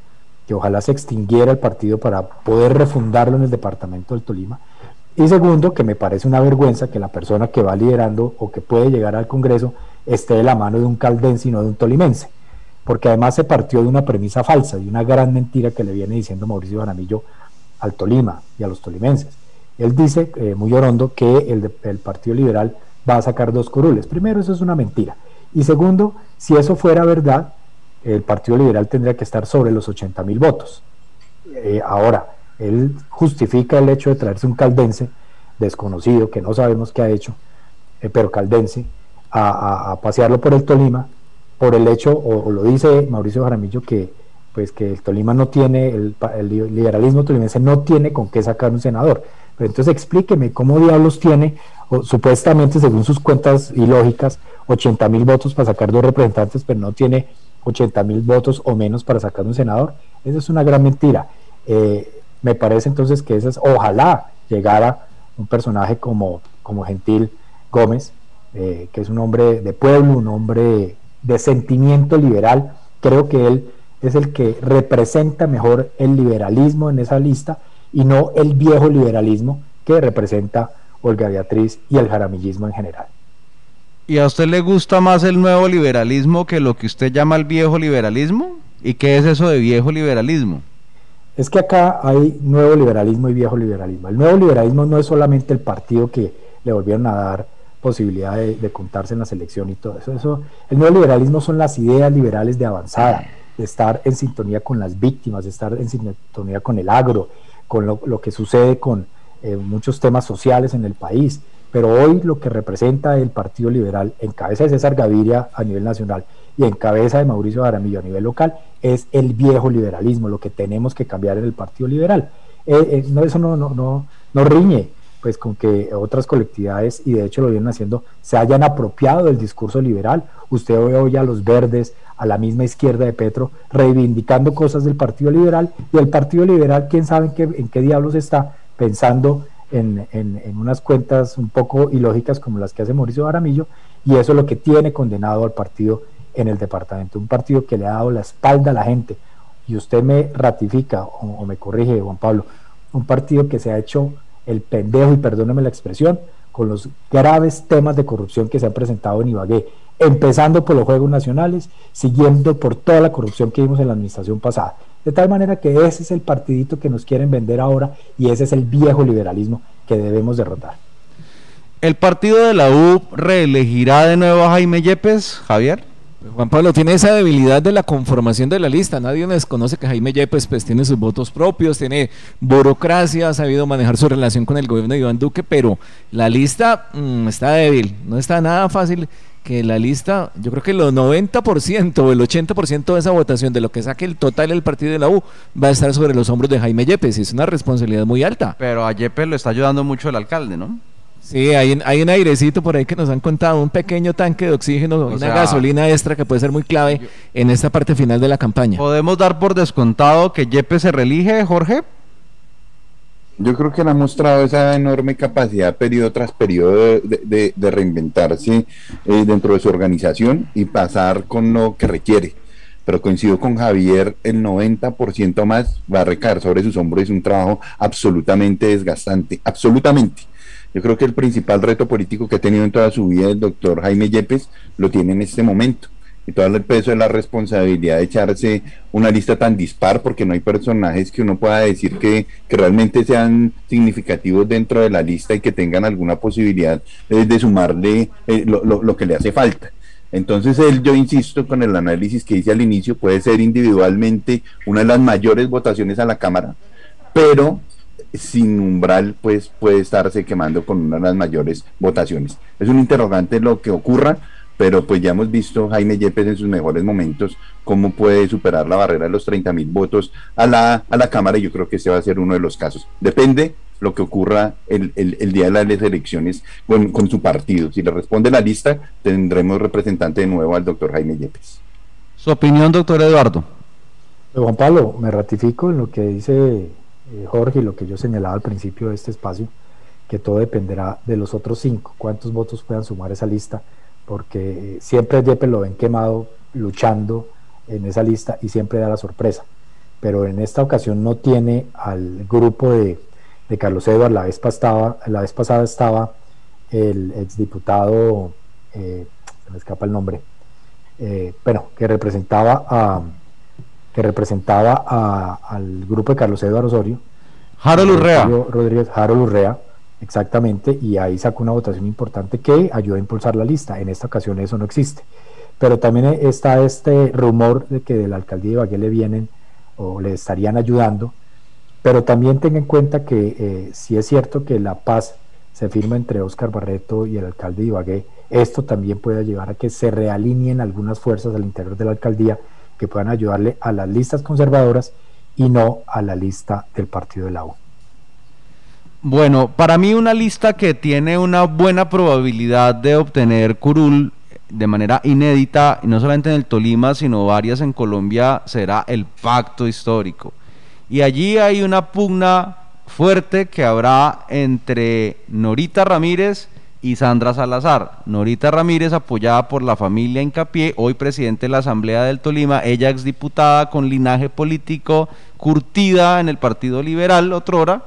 que ojalá se extinguiera el partido para poder refundarlo en el departamento del Tolima, y segundo, que me parece una vergüenza que la persona que va liderando o que puede llegar al Congreso esté de la mano de un caldense y no de un tolimense. porque además se partió de una premisa falsa, de una gran mentira que le viene diciendo Mauricio Jaramillo al Tolima y a los tolimenses. Él dice, eh, muy orondo, que el, Partido Liberal va a sacar dos curules. Primero, eso es una mentira. Y segundo, si eso fuera verdad, el Partido Liberal tendría que estar sobre los 80 mil votos. Eh, ahora, él justifica el hecho de traerse un caldense desconocido, que no sabemos qué ha hecho, eh, pero caldense, a, pasearlo por el Tolima, por el hecho, o, lo dice Mauricio Jaramillo, que pues que el Tolima no tiene, el, liberalismo tolimense no tiene con qué sacar un senador. Pero entonces explíqueme cómo diablos tiene, supuestamente según sus cuentas ilógicas, 80 mil votos para sacar dos representantes, pero no tiene 80 mil votos o menos para sacar un senador. Esa es una gran mentira. Eh, me parece entonces que esas, ojalá llegara un personaje como, como Gentil Gómez, eh, que es un hombre de pueblo, un hombre de sentimiento liberal. Creo que él es el que representa mejor el liberalismo en esa lista y no el viejo liberalismo que representa Olga Beatriz y el jaramillismo en general. ¿Y a usted le gusta más el nuevo liberalismo que lo que usted llama el viejo liberalismo? ¿Y qué es eso de viejo liberalismo? Es que acá hay nuevo liberalismo y viejo liberalismo. El nuevo liberalismo no es solamente el partido que le volvieron a dar posibilidad de, contarse en la selección y todo eso. eso. El nuevo liberalismo son las ideas liberales de avanzada, de estar en sintonía con las víctimas, de estar en sintonía con el agro, con lo, que sucede con eh, muchos temas sociales en el país. Pero hoy lo que representa el Partido Liberal en cabeza de César Gaviria a nivel nacional y en cabeza de Mauricio Aramillo a nivel local es el viejo liberalismo, lo que tenemos que cambiar en el Partido Liberal. Eh, eh, no, eso no, no, no, no riñe pues con que otras colectividades, y de hecho lo vienen haciendo, se hayan apropiado del discurso liberal. Usted hoy a los verdes, a la misma izquierda de Petro, reivindicando cosas del Partido Liberal, y el Partido Liberal, quién sabe en qué, en qué diablos está pensando en, en, en, unas cuentas un poco ilógicas como las que hace Mauricio Aramillo, y eso es lo que tiene condenado al partido en el departamento, un partido que le ha dado la espalda a la gente, y usted me ratifica o, me corrige, Juan Pablo, un partido que se ha hecho el pendejo, y perdóneme la expresión, con los graves temas de corrupción que se han presentado en Ibagué, empezando por los Juegos Nacionales, siguiendo por toda la corrupción que vimos en la administración pasada. De tal manera que ese es el partidito que nos quieren vender ahora y ese es el viejo liberalismo que debemos derrotar. ¿El partido de la U reelegirá de nuevo a Jaime Yepes, Javier? Juan Pablo tiene esa debilidad de la conformación de la lista. Nadie desconoce que Jaime Yepes pues, tiene sus votos propios, tiene burocracia, ha sabido manejar su relación con el gobierno de Iván Duque, pero la lista mm, está débil. No está nada fácil que la lista, yo creo que el 90% o el 80% de esa votación de lo que saque el total del partido de la U va a estar sobre los hombros de Jaime Yepes es una responsabilidad muy alta. Pero a Yepes lo está ayudando mucho el alcalde, ¿no? Sí, hay, hay un airecito por ahí que nos han contado, un pequeño tanque de oxígeno, una gasolina extra que puede ser muy clave en esta parte final de la campaña. ¿Podemos dar por descontado que Yepes se reelige, Jorge? Yo creo que él ha mostrado esa enorme capacidad periodo tras periodo de, reinventarse eh, dentro de su organización y pasar con lo que requiere. Pero coincido con Javier, el 90% más va a recaer sobre sus hombros. Es un trabajo absolutamente desgastante, absolutamente yo creo que el principal reto político que ha tenido en toda su vida el doctor Jaime Yepes lo tiene en este momento. Y todo el peso de la responsabilidad de echarse una lista tan dispar, porque no hay personajes que uno pueda decir que, realmente sean significativos dentro de la lista y que tengan alguna posibilidad de, sumarle eh, lo, lo que le hace falta. Entonces él, yo insisto con el análisis que hice al inicio, puede ser individualmente una de las mayores votaciones a la Cámara, pero sin umbral pues puede estarse quemando con una de las mayores votaciones. Es un interrogante lo que ocurra, pero pues ya hemos visto Jaime Yepes en sus mejores momentos cómo puede superar la barrera de los 30 mil votos a la, a la Cámara y yo creo que ese va a ser uno de los casos. Depende lo que ocurra el, el, día de las elecciones con, con, su partido. Si le responde la lista, tendremos representante de nuevo al doctor Jaime Yepes. Su opinión, doctor Eduardo. Juan Pablo, me ratifico en lo que dice eh, Jorge, lo que yo señalaba al principio de este espacio, que todo dependerá de los otros cinco, cuántos votos puedan sumar esa lista, porque siempre Yepes lo ven quemado luchando en esa lista y siempre da la sorpresa. Pero en esta ocasión no tiene al grupo de, Carlos Eduardo, la vez, pasada, la vez pasada estaba el exdiputado, eh, se me escapa el nombre, eh, bueno, que representaba a que representaba al grupo de Carlos Eduardo Osorio. Harold Urrea. Rodríguez, Harold Urrea, exactamente, y ahí sacó una votación importante que ayudó a impulsar la lista. En esta ocasión eso no existe. Pero también está este rumor de que de la alcaldía de Ibagué le vienen o le estarían ayudando. Pero también tenga en cuenta que eh, si es cierto que la paz se firma entre Óscar Barreto y el alcalde de Ibagué, esto también puede llevar a que se realineen algunas fuerzas al interior de la alcaldía que puedan ayudarle a las listas conservadoras y no a la lista del partido de la. Bueno, para mí una lista que tiene una buena probabilidad de obtener curul de manera inédita, no solamente en el Tolima, sino varias en Colombia, será el pacto histórico. Y allí hay una pugna fuerte que habrá entre Norita Ramírez y Sandra Salazar. Norita Ramírez, apoyada por la familia Incapié, hoy presidente de la Asamblea del Tolima, ella exdiputada con linaje político curtida en el Partido Liberal, otrora,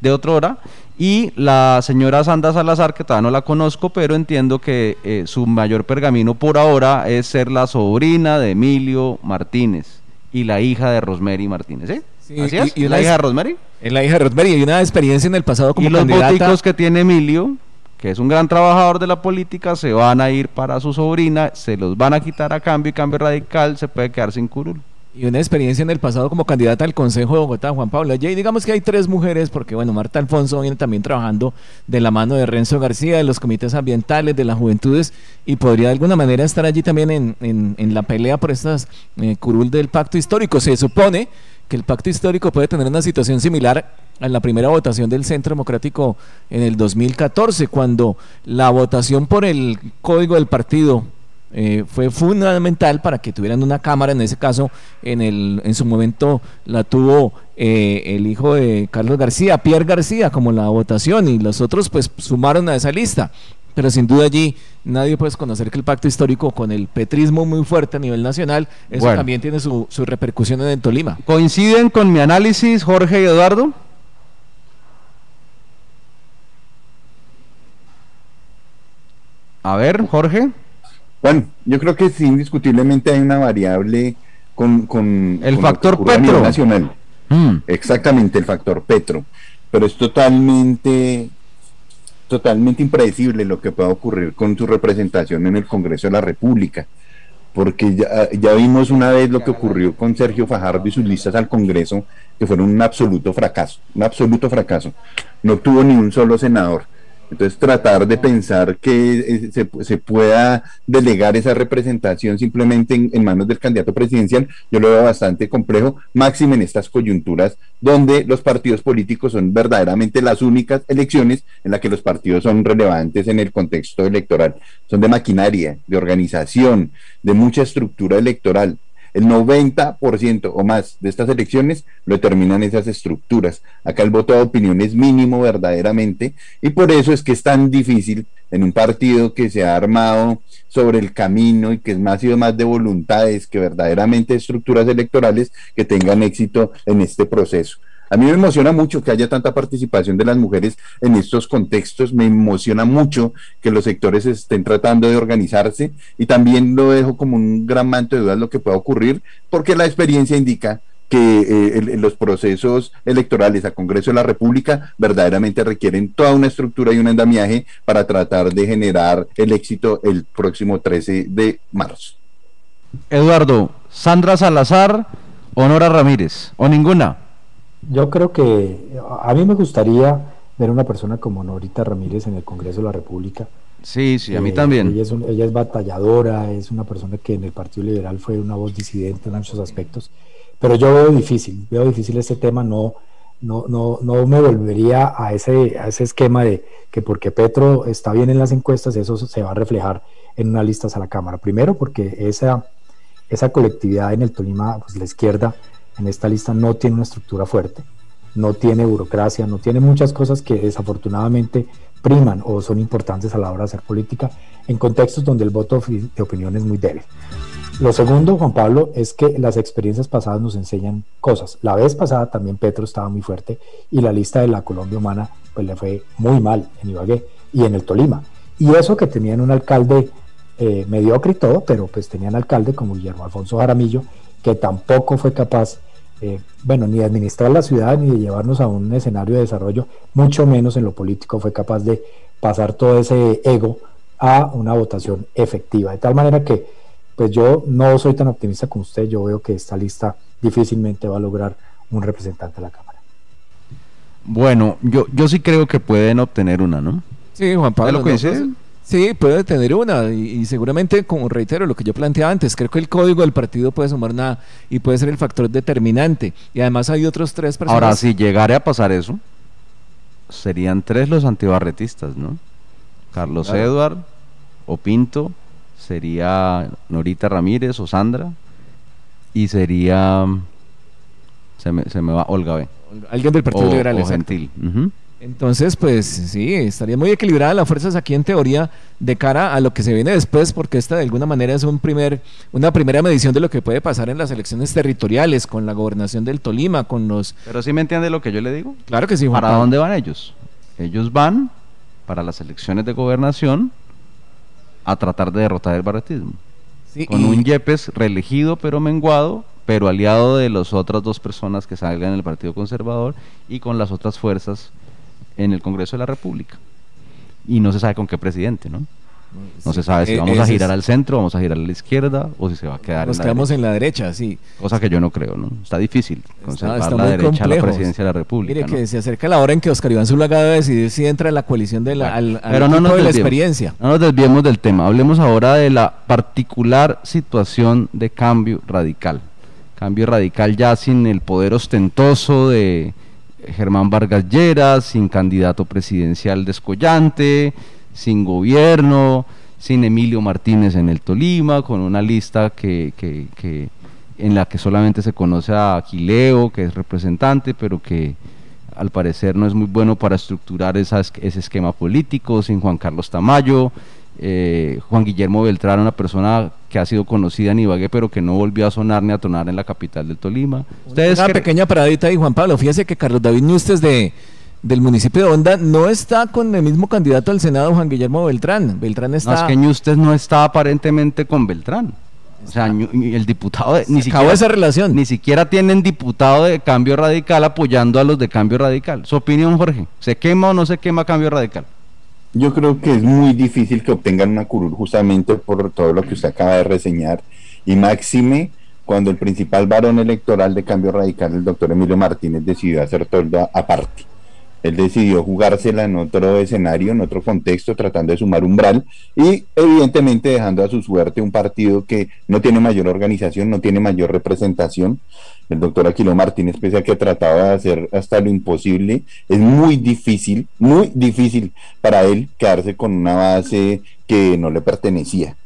de otrora, y la señora Sandra Salazar, que todavía no la conozco, pero entiendo que eh, su mayor pergamino por ahora es ser la sobrina de Emilio Martínez y la hija de Rosemary Martínez, ¿eh? Sí, ¿Y, la hija de Rosemary? Es la hija de Rosemary y una experiencia en el pasado como y los boticos que tiene Emilio que es un gran trabajador de la política, se van a ir para su sobrina, se los van a quitar a cambio y cambio radical se puede quedar sin curul. Y una experiencia en el pasado como candidata al Consejo de Bogotá, Juan Pablo. Y digamos que hay tres mujeres, porque bueno, Marta Alfonso viene también trabajando de la mano de Renzo García, de los comités ambientales, de las juventudes, y podría de alguna manera estar allí también en, en, la pelea por estas eh, curul del pacto histórico. Se supone que el pacto histórico puede tener una situación similar en la primera votación del Centro Democrático en el 2014, cuando la votación por el código del partido eh, fue fundamental para que tuvieran una cámara, en ese caso, en, el, en su momento la tuvo eh, el hijo de Carlos García, Pierre García, como la votación, y los otros pues sumaron a esa lista. Pero sin duda allí nadie puede conocer que el pacto histórico con el petrismo muy fuerte a nivel nacional, eso también tiene su, su repercusión en Tolima. ¿Coinciden con mi análisis, Jorge y Eduardo? A ver, Jorge. Bueno, yo creo que sí, indiscutiblemente hay una variable con, con el factor Petro nacional. Mm. Exactamente, el factor Petro. Pero es totalmente, totalmente impredecible lo que pueda ocurrir con su representación en el Congreso de la República. Porque ya, ya vimos una vez lo que ocurrió con Sergio Fajardo y sus listas al Congreso, que fueron un absoluto fracaso, un absoluto fracaso. No tuvo ni un solo senador entonces tratar de pensar que eh, se, se pueda delegar esa representación simplemente en, manos del candidato presidencial, yo lo veo bastante complejo, máximo en estas coyunturas donde los partidos políticos son verdaderamente las únicas elecciones en las que los partidos son relevantes en el contexto electoral. Son de maquinaria, de organización, de mucha estructura electoral. El 90% o más de estas elecciones lo determinan esas estructuras. Acá el voto de opinión es mínimo verdaderamente y por eso es que es tan difícil en un partido que se ha armado sobre el camino y que es más sido más de voluntades que verdaderamente estructuras electorales que tengan éxito en este proceso. A mí me emociona mucho que haya tanta participación de las mujeres en estos contextos, me emociona mucho que los sectores estén tratando de organizarse y también lo dejo como un gran manto de dudas lo que pueda ocurrir, porque la experiencia indica que eh, los procesos electorales a Congreso de la República verdaderamente requieren toda una estructura y un andamiaje para tratar de generar el éxito el próximo 13 de marzo. Eduardo, Sandra Salazar, Honora Ramírez, o ninguna. Yo creo que a mí me gustaría ver una persona como Norita Ramírez en el Congreso de la República. Sí, sí, a mí eh, también. Ella es, ella es batalladora, es una persona que en el Partido Liberal fue una voz disidente en muchos aspectos, pero yo veo difícil, veo difícil ese tema, no, no, no, no me volvería a ese, a ese esquema de que porque Petro está bien en las encuestas, eso se va a reflejar en una lista a la Cámara. Primero porque esa, esa colectividad en el Tolima, pues la izquierda, en esta lista no tiene una estructura fuerte, no tiene burocracia, no tiene muchas cosas que desafortunadamente priman o son importantes a la hora de hacer política en contextos donde el voto de opinión es muy débil. Lo segundo, Juan Pablo, es que las experiencias pasadas nos enseñan cosas. La vez pasada también Petro estaba muy fuerte y la lista de la Colombia Humana pues le fue muy mal en Ibagué y en el Tolima. Y eso que tenían un alcalde eh, mediocre y todo, pero pues tenían alcalde como Guillermo Alfonso Jaramillo, que tampoco fue capaz, eh, bueno, ni de administrar la ciudad, ni de llevarnos a un escenario de desarrollo, mucho menos en lo político fue capaz de pasar todo ese ego a una votación efectiva. De tal manera que, pues yo no soy tan optimista como usted, yo veo que esta lista difícilmente va a lograr un representante de la Cámara. Bueno, yo, yo sí creo que pueden obtener una, ¿no? Sí, Juan Pablo. lo que dice? Pues, sí, puede tener una y, seguramente, como reitero lo que yo planteaba antes, creo que el código del partido puede sumar una y puede ser el factor determinante. Y además hay otros tres personas. Ahora, si llegara a pasar eso, serían tres los antibarretistas, ¿no? Carlos Eduard o Pinto, sería Norita Ramírez o Sandra y sería se me, se me va Olga B. Alguien del Partido Liberal. O Gentil. Entonces, pues sí, estaría muy equilibrada las fuerzas aquí en teoría de cara a lo que se viene después, porque esta de alguna manera es un primer, una primera medición de lo que puede pasar en las elecciones territoriales, con la gobernación del Tolima, con los... Pero sí me entiende lo que yo le digo. Claro que sí. ¿Para dónde van ellos? Ellos van para las elecciones de gobernación a tratar de derrotar el barretismo. con un Yepes reelegido pero menguado pero aliado de las otras dos personas que salgan en el Partido Conservador y con las otras fuerzas en el Congreso de la República. Y no se sabe con qué presidente, ¿no? No se sabe si e- vamos a girar al centro, vamos a girar a la izquierda o si se va a quedar Nos en la quedamos en la derecha, sí. Cosa que yo no creo, ¿no? Está difícil conservar la derecha a la presidencia de la República. Mire que se acerca la hora en que Oscar Iván Zulaga debe decidir si entra en la coalición de la, al, Pero no nos de la experiencia. No nos desviemos del tema. Hablemos ahora de la particular situación de cambio radical. Cambio radical ya sin el poder ostentoso de Germán Vargas Lleras, sin candidato presidencial descollante, sin gobierno, sin Emilio Martínez en el Tolima, con una lista que, que, en la que solamente se conoce a Aquileo, que es representante, pero que al parecer no es muy bueno para estructurar ese esquema político, sin Juan Carlos Tamayo, eh, Juan Guillermo Beltrán, una persona que ha sido conocida en Ibagué, pero que no volvió a sonar ni a tonar en la capital del Tolima. Ustedes una pequeña paradita ahí, Juan Pablo. Fíjese que Carlos David Núñez de, del municipio de Honda no está con el mismo candidato al Senado, Juan Guillermo Beltrán. Beltrán está. No, es que Núñez no está aparentemente con Beltrán. O sea, el diputado ni siquiera esa relación. Ni siquiera tienen diputado de Cambio Radical apoyando a los de Cambio Radical. Su opinión, Jorge, ¿se quema o no se quema Cambio Radical? Yo creo que es muy difícil que obtengan una curul justamente por todo lo que usted acaba de reseñar y máxime cuando el principal varón electoral de cambio radical, el doctor Emilio Martínez, decidió hacer todo aparte. Él decidió jugársela en otro escenario, en otro contexto, tratando de sumar umbral y evidentemente dejando a su suerte un partido que no tiene mayor organización, no tiene mayor representación. El doctor Aquilo Martínez, pese a que trataba de hacer hasta lo imposible, es muy difícil, muy difícil para él quedarse con una base que no le pertenecía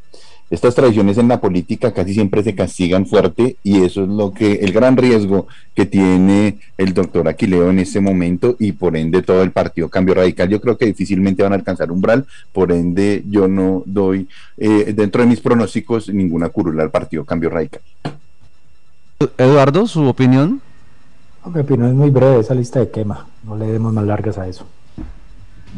estas tradiciones en la política casi siempre se castigan fuerte y eso es lo que el gran riesgo que tiene el doctor Aquileo en este momento y por ende todo el partido Cambio Radical. Yo creo que difícilmente van a alcanzar umbral, por ende yo no doy eh, dentro de mis pronósticos ninguna curula al partido Cambio Radical. Eduardo, su opinión. Mi opinión es muy breve, esa lista de quema, no le demos más largas a eso.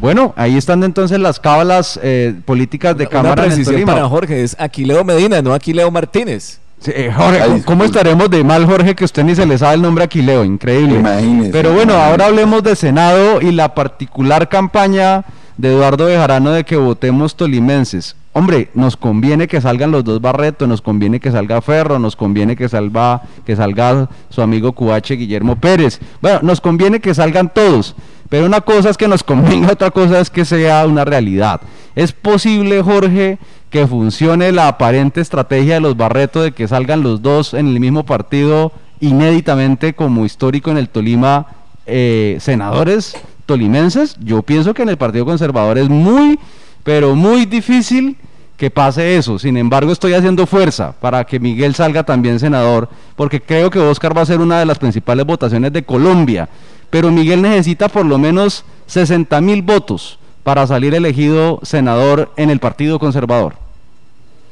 Bueno, ahí están entonces las cábalas eh, políticas de Cámara en el para Jorge, es Aquileo Medina, no Aquileo Martínez. Eh, Jorge, ¿cómo estaremos de mal, Jorge, que usted ni se le sabe el nombre Aquileo? Increíble. Pero bueno, ahora hablemos de Senado y la particular campaña de Eduardo Bejarano de que votemos tolimenses. Hombre, nos conviene que salgan los dos Barreto, nos conviene que salga Ferro, nos conviene que salga, que salga su amigo Cubache Guillermo Pérez. Bueno, nos conviene que salgan todos. Pero una cosa es que nos convenga, otra cosa es que sea una realidad. ¿Es posible, Jorge, que funcione la aparente estrategia de los Barreto de que salgan los dos en el mismo partido inéditamente como histórico en el Tolima eh, senadores tolimenses? Yo pienso que en el Partido Conservador es muy, pero muy difícil que pase eso. Sin embargo, estoy haciendo fuerza para que Miguel salga también senador, porque creo que Oscar va a ser una de las principales votaciones de Colombia pero Miguel necesita por lo menos 60 mil votos para salir elegido senador en el Partido Conservador.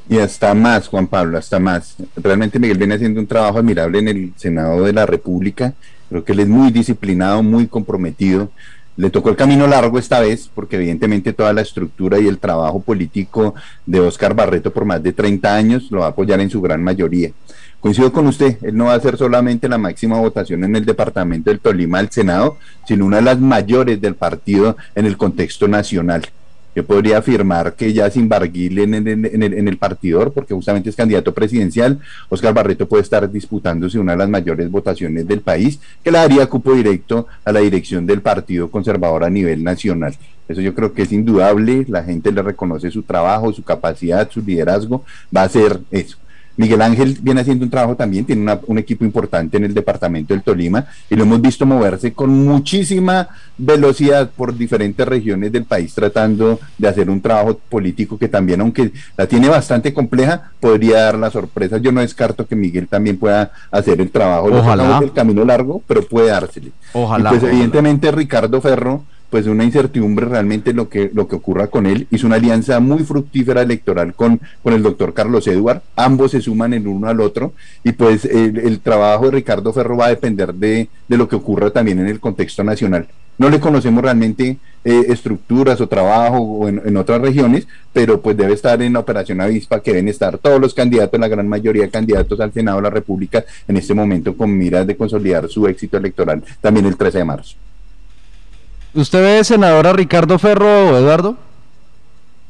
Y hasta más, Juan Pablo, hasta más. Realmente Miguel viene haciendo un trabajo admirable en el Senado de la República. Creo que él es muy disciplinado, muy comprometido. Le tocó el camino largo esta vez, porque evidentemente toda la estructura y el trabajo político de Oscar Barreto por más de 30 años lo va a apoyar en su gran mayoría. Coincido con usted, él no va a ser solamente la máxima votación en el departamento del Tolima del Senado, sino una de las mayores del partido en el contexto nacional yo podría afirmar que ya sin Barguil en, en, el, partidor, porque justamente es candidato presidencial, Oscar Barreto puede estar disputándose una de las mayores votaciones del país, que le daría cupo directo a la dirección del Partido Conservador a nivel nacional. Eso yo creo que es indudable, la gente le reconoce su trabajo, su capacidad, su liderazgo, va a ser eso. Miguel Ángel viene haciendo un trabajo también, tiene un equipo importante en el departamento del Tolima y lo hemos visto moverse con muchísima velocidad por diferentes regiones del país tratando de hacer un trabajo político que también, aunque la tiene bastante compleja, podría dar la sorpresa. Yo no descarto que Miguel también pueda hacer el trabajo. Ojalá. El camino largo, pero puede dársele. Ojalá. pues evidentemente Ricardo Ferro pues una incertidumbre realmente lo que, lo que ocurra con él. Hizo una alianza muy fructífera electoral con, con el doctor Carlos Eduard. Ambos se suman el uno al otro y pues el, trabajo de Ricardo Ferro va a depender de, lo que ocurra también en el contexto nacional. No le conocemos realmente eh, estructuras o trabajo o en, otras regiones, pero pues debe estar en la operación avispa que deben estar todos los candidatos, la gran mayoría de candidatos al Senado de la República en este momento con miras de consolidar su éxito electoral también el 13 de marzo. ¿Usted ve senador a Ricardo Ferro, Eduardo?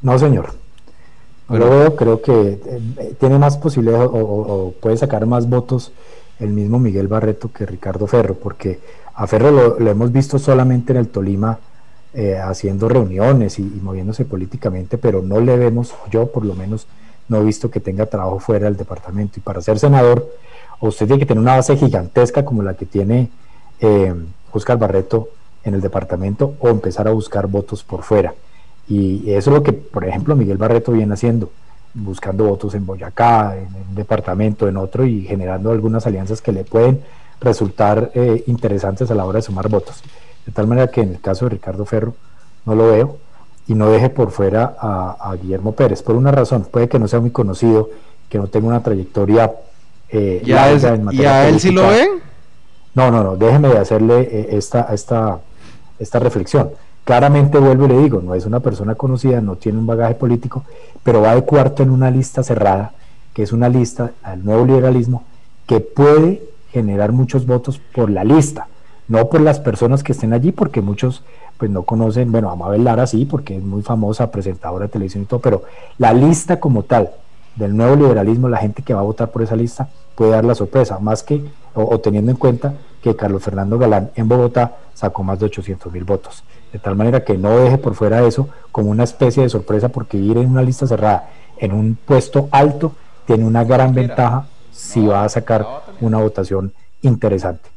No, señor. Pero creo que eh, tiene más posibilidades o, puede sacar más votos el mismo Miguel Barreto que Ricardo Ferro, porque a Ferro lo, hemos visto solamente en el Tolima eh, haciendo reuniones y, moviéndose políticamente, pero no le vemos, yo por lo menos no he visto que tenga trabajo fuera del departamento. Y para ser senador, usted tiene que tener una base gigantesca como la que tiene eh, Oscar Barreto en el departamento o empezar a buscar votos por fuera. Y eso es lo que, por ejemplo, Miguel Barreto viene haciendo, buscando votos en Boyacá, en un departamento, en otro y generando algunas alianzas que le pueden resultar eh, interesantes a la hora de sumar votos. De tal manera que en el caso de Ricardo Ferro no lo veo y no deje por fuera a, Guillermo Pérez, por una razón, puede que no sea muy conocido, que no tenga una trayectoria eh, larga en materia ¿Y a él sí lo ven? No, no, no, déjeme de hacerle eh, esta, esta esta reflexión. Claramente vuelvo y le digo, no es una persona conocida, no tiene un bagaje político, pero va de cuarto en una lista cerrada, que es una lista al nuevo liberalismo, que puede generar muchos votos por la lista, no por las personas que estén allí, porque muchos pues no conocen, bueno, a Mabel Lara sí, porque es muy famosa, presentadora de televisión y todo, pero la lista como tal del nuevo liberalismo, la gente que va a votar por esa lista puede dar la sorpresa, más que, o teniendo en cuenta que Carlos Fernando Galán en Bogotá sacó más de 800 mil votos. De tal manera que no deje por fuera eso como una especie de sorpresa porque ir en una lista cerrada en un puesto alto tiene una gran ventaja si va a sacar una votación interesante.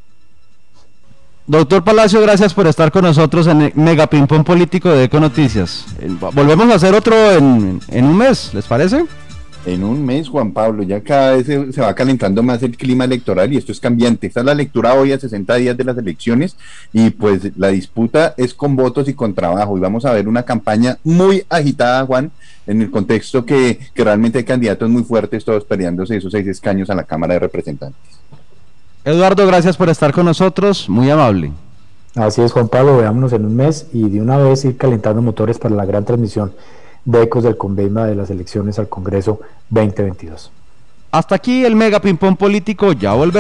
Doctor Palacio, gracias por estar con nosotros en Mega Ping Político de Eco Noticias. Volvemos a hacer otro en, en un mes, ¿les parece? En un mes, Juan Pablo, ya cada vez se, va calentando más el clima electoral y esto es cambiante. Esta es la lectura hoy a 60 días de las elecciones y pues la disputa es con votos y con trabajo y vamos a ver una campaña muy agitada, Juan, en el contexto que, que realmente hay candidatos muy fuertes, todos peleándose esos seis escaños a la Cámara de Representantes. Eduardo, gracias por estar con nosotros, muy amable. Así es, Juan Pablo, veámonos en un mes y de una vez ir calentando motores para la gran transmisión de ecos del convenio de las elecciones al Congreso 2022. Hasta aquí el mega ping-pong político, ya volveré.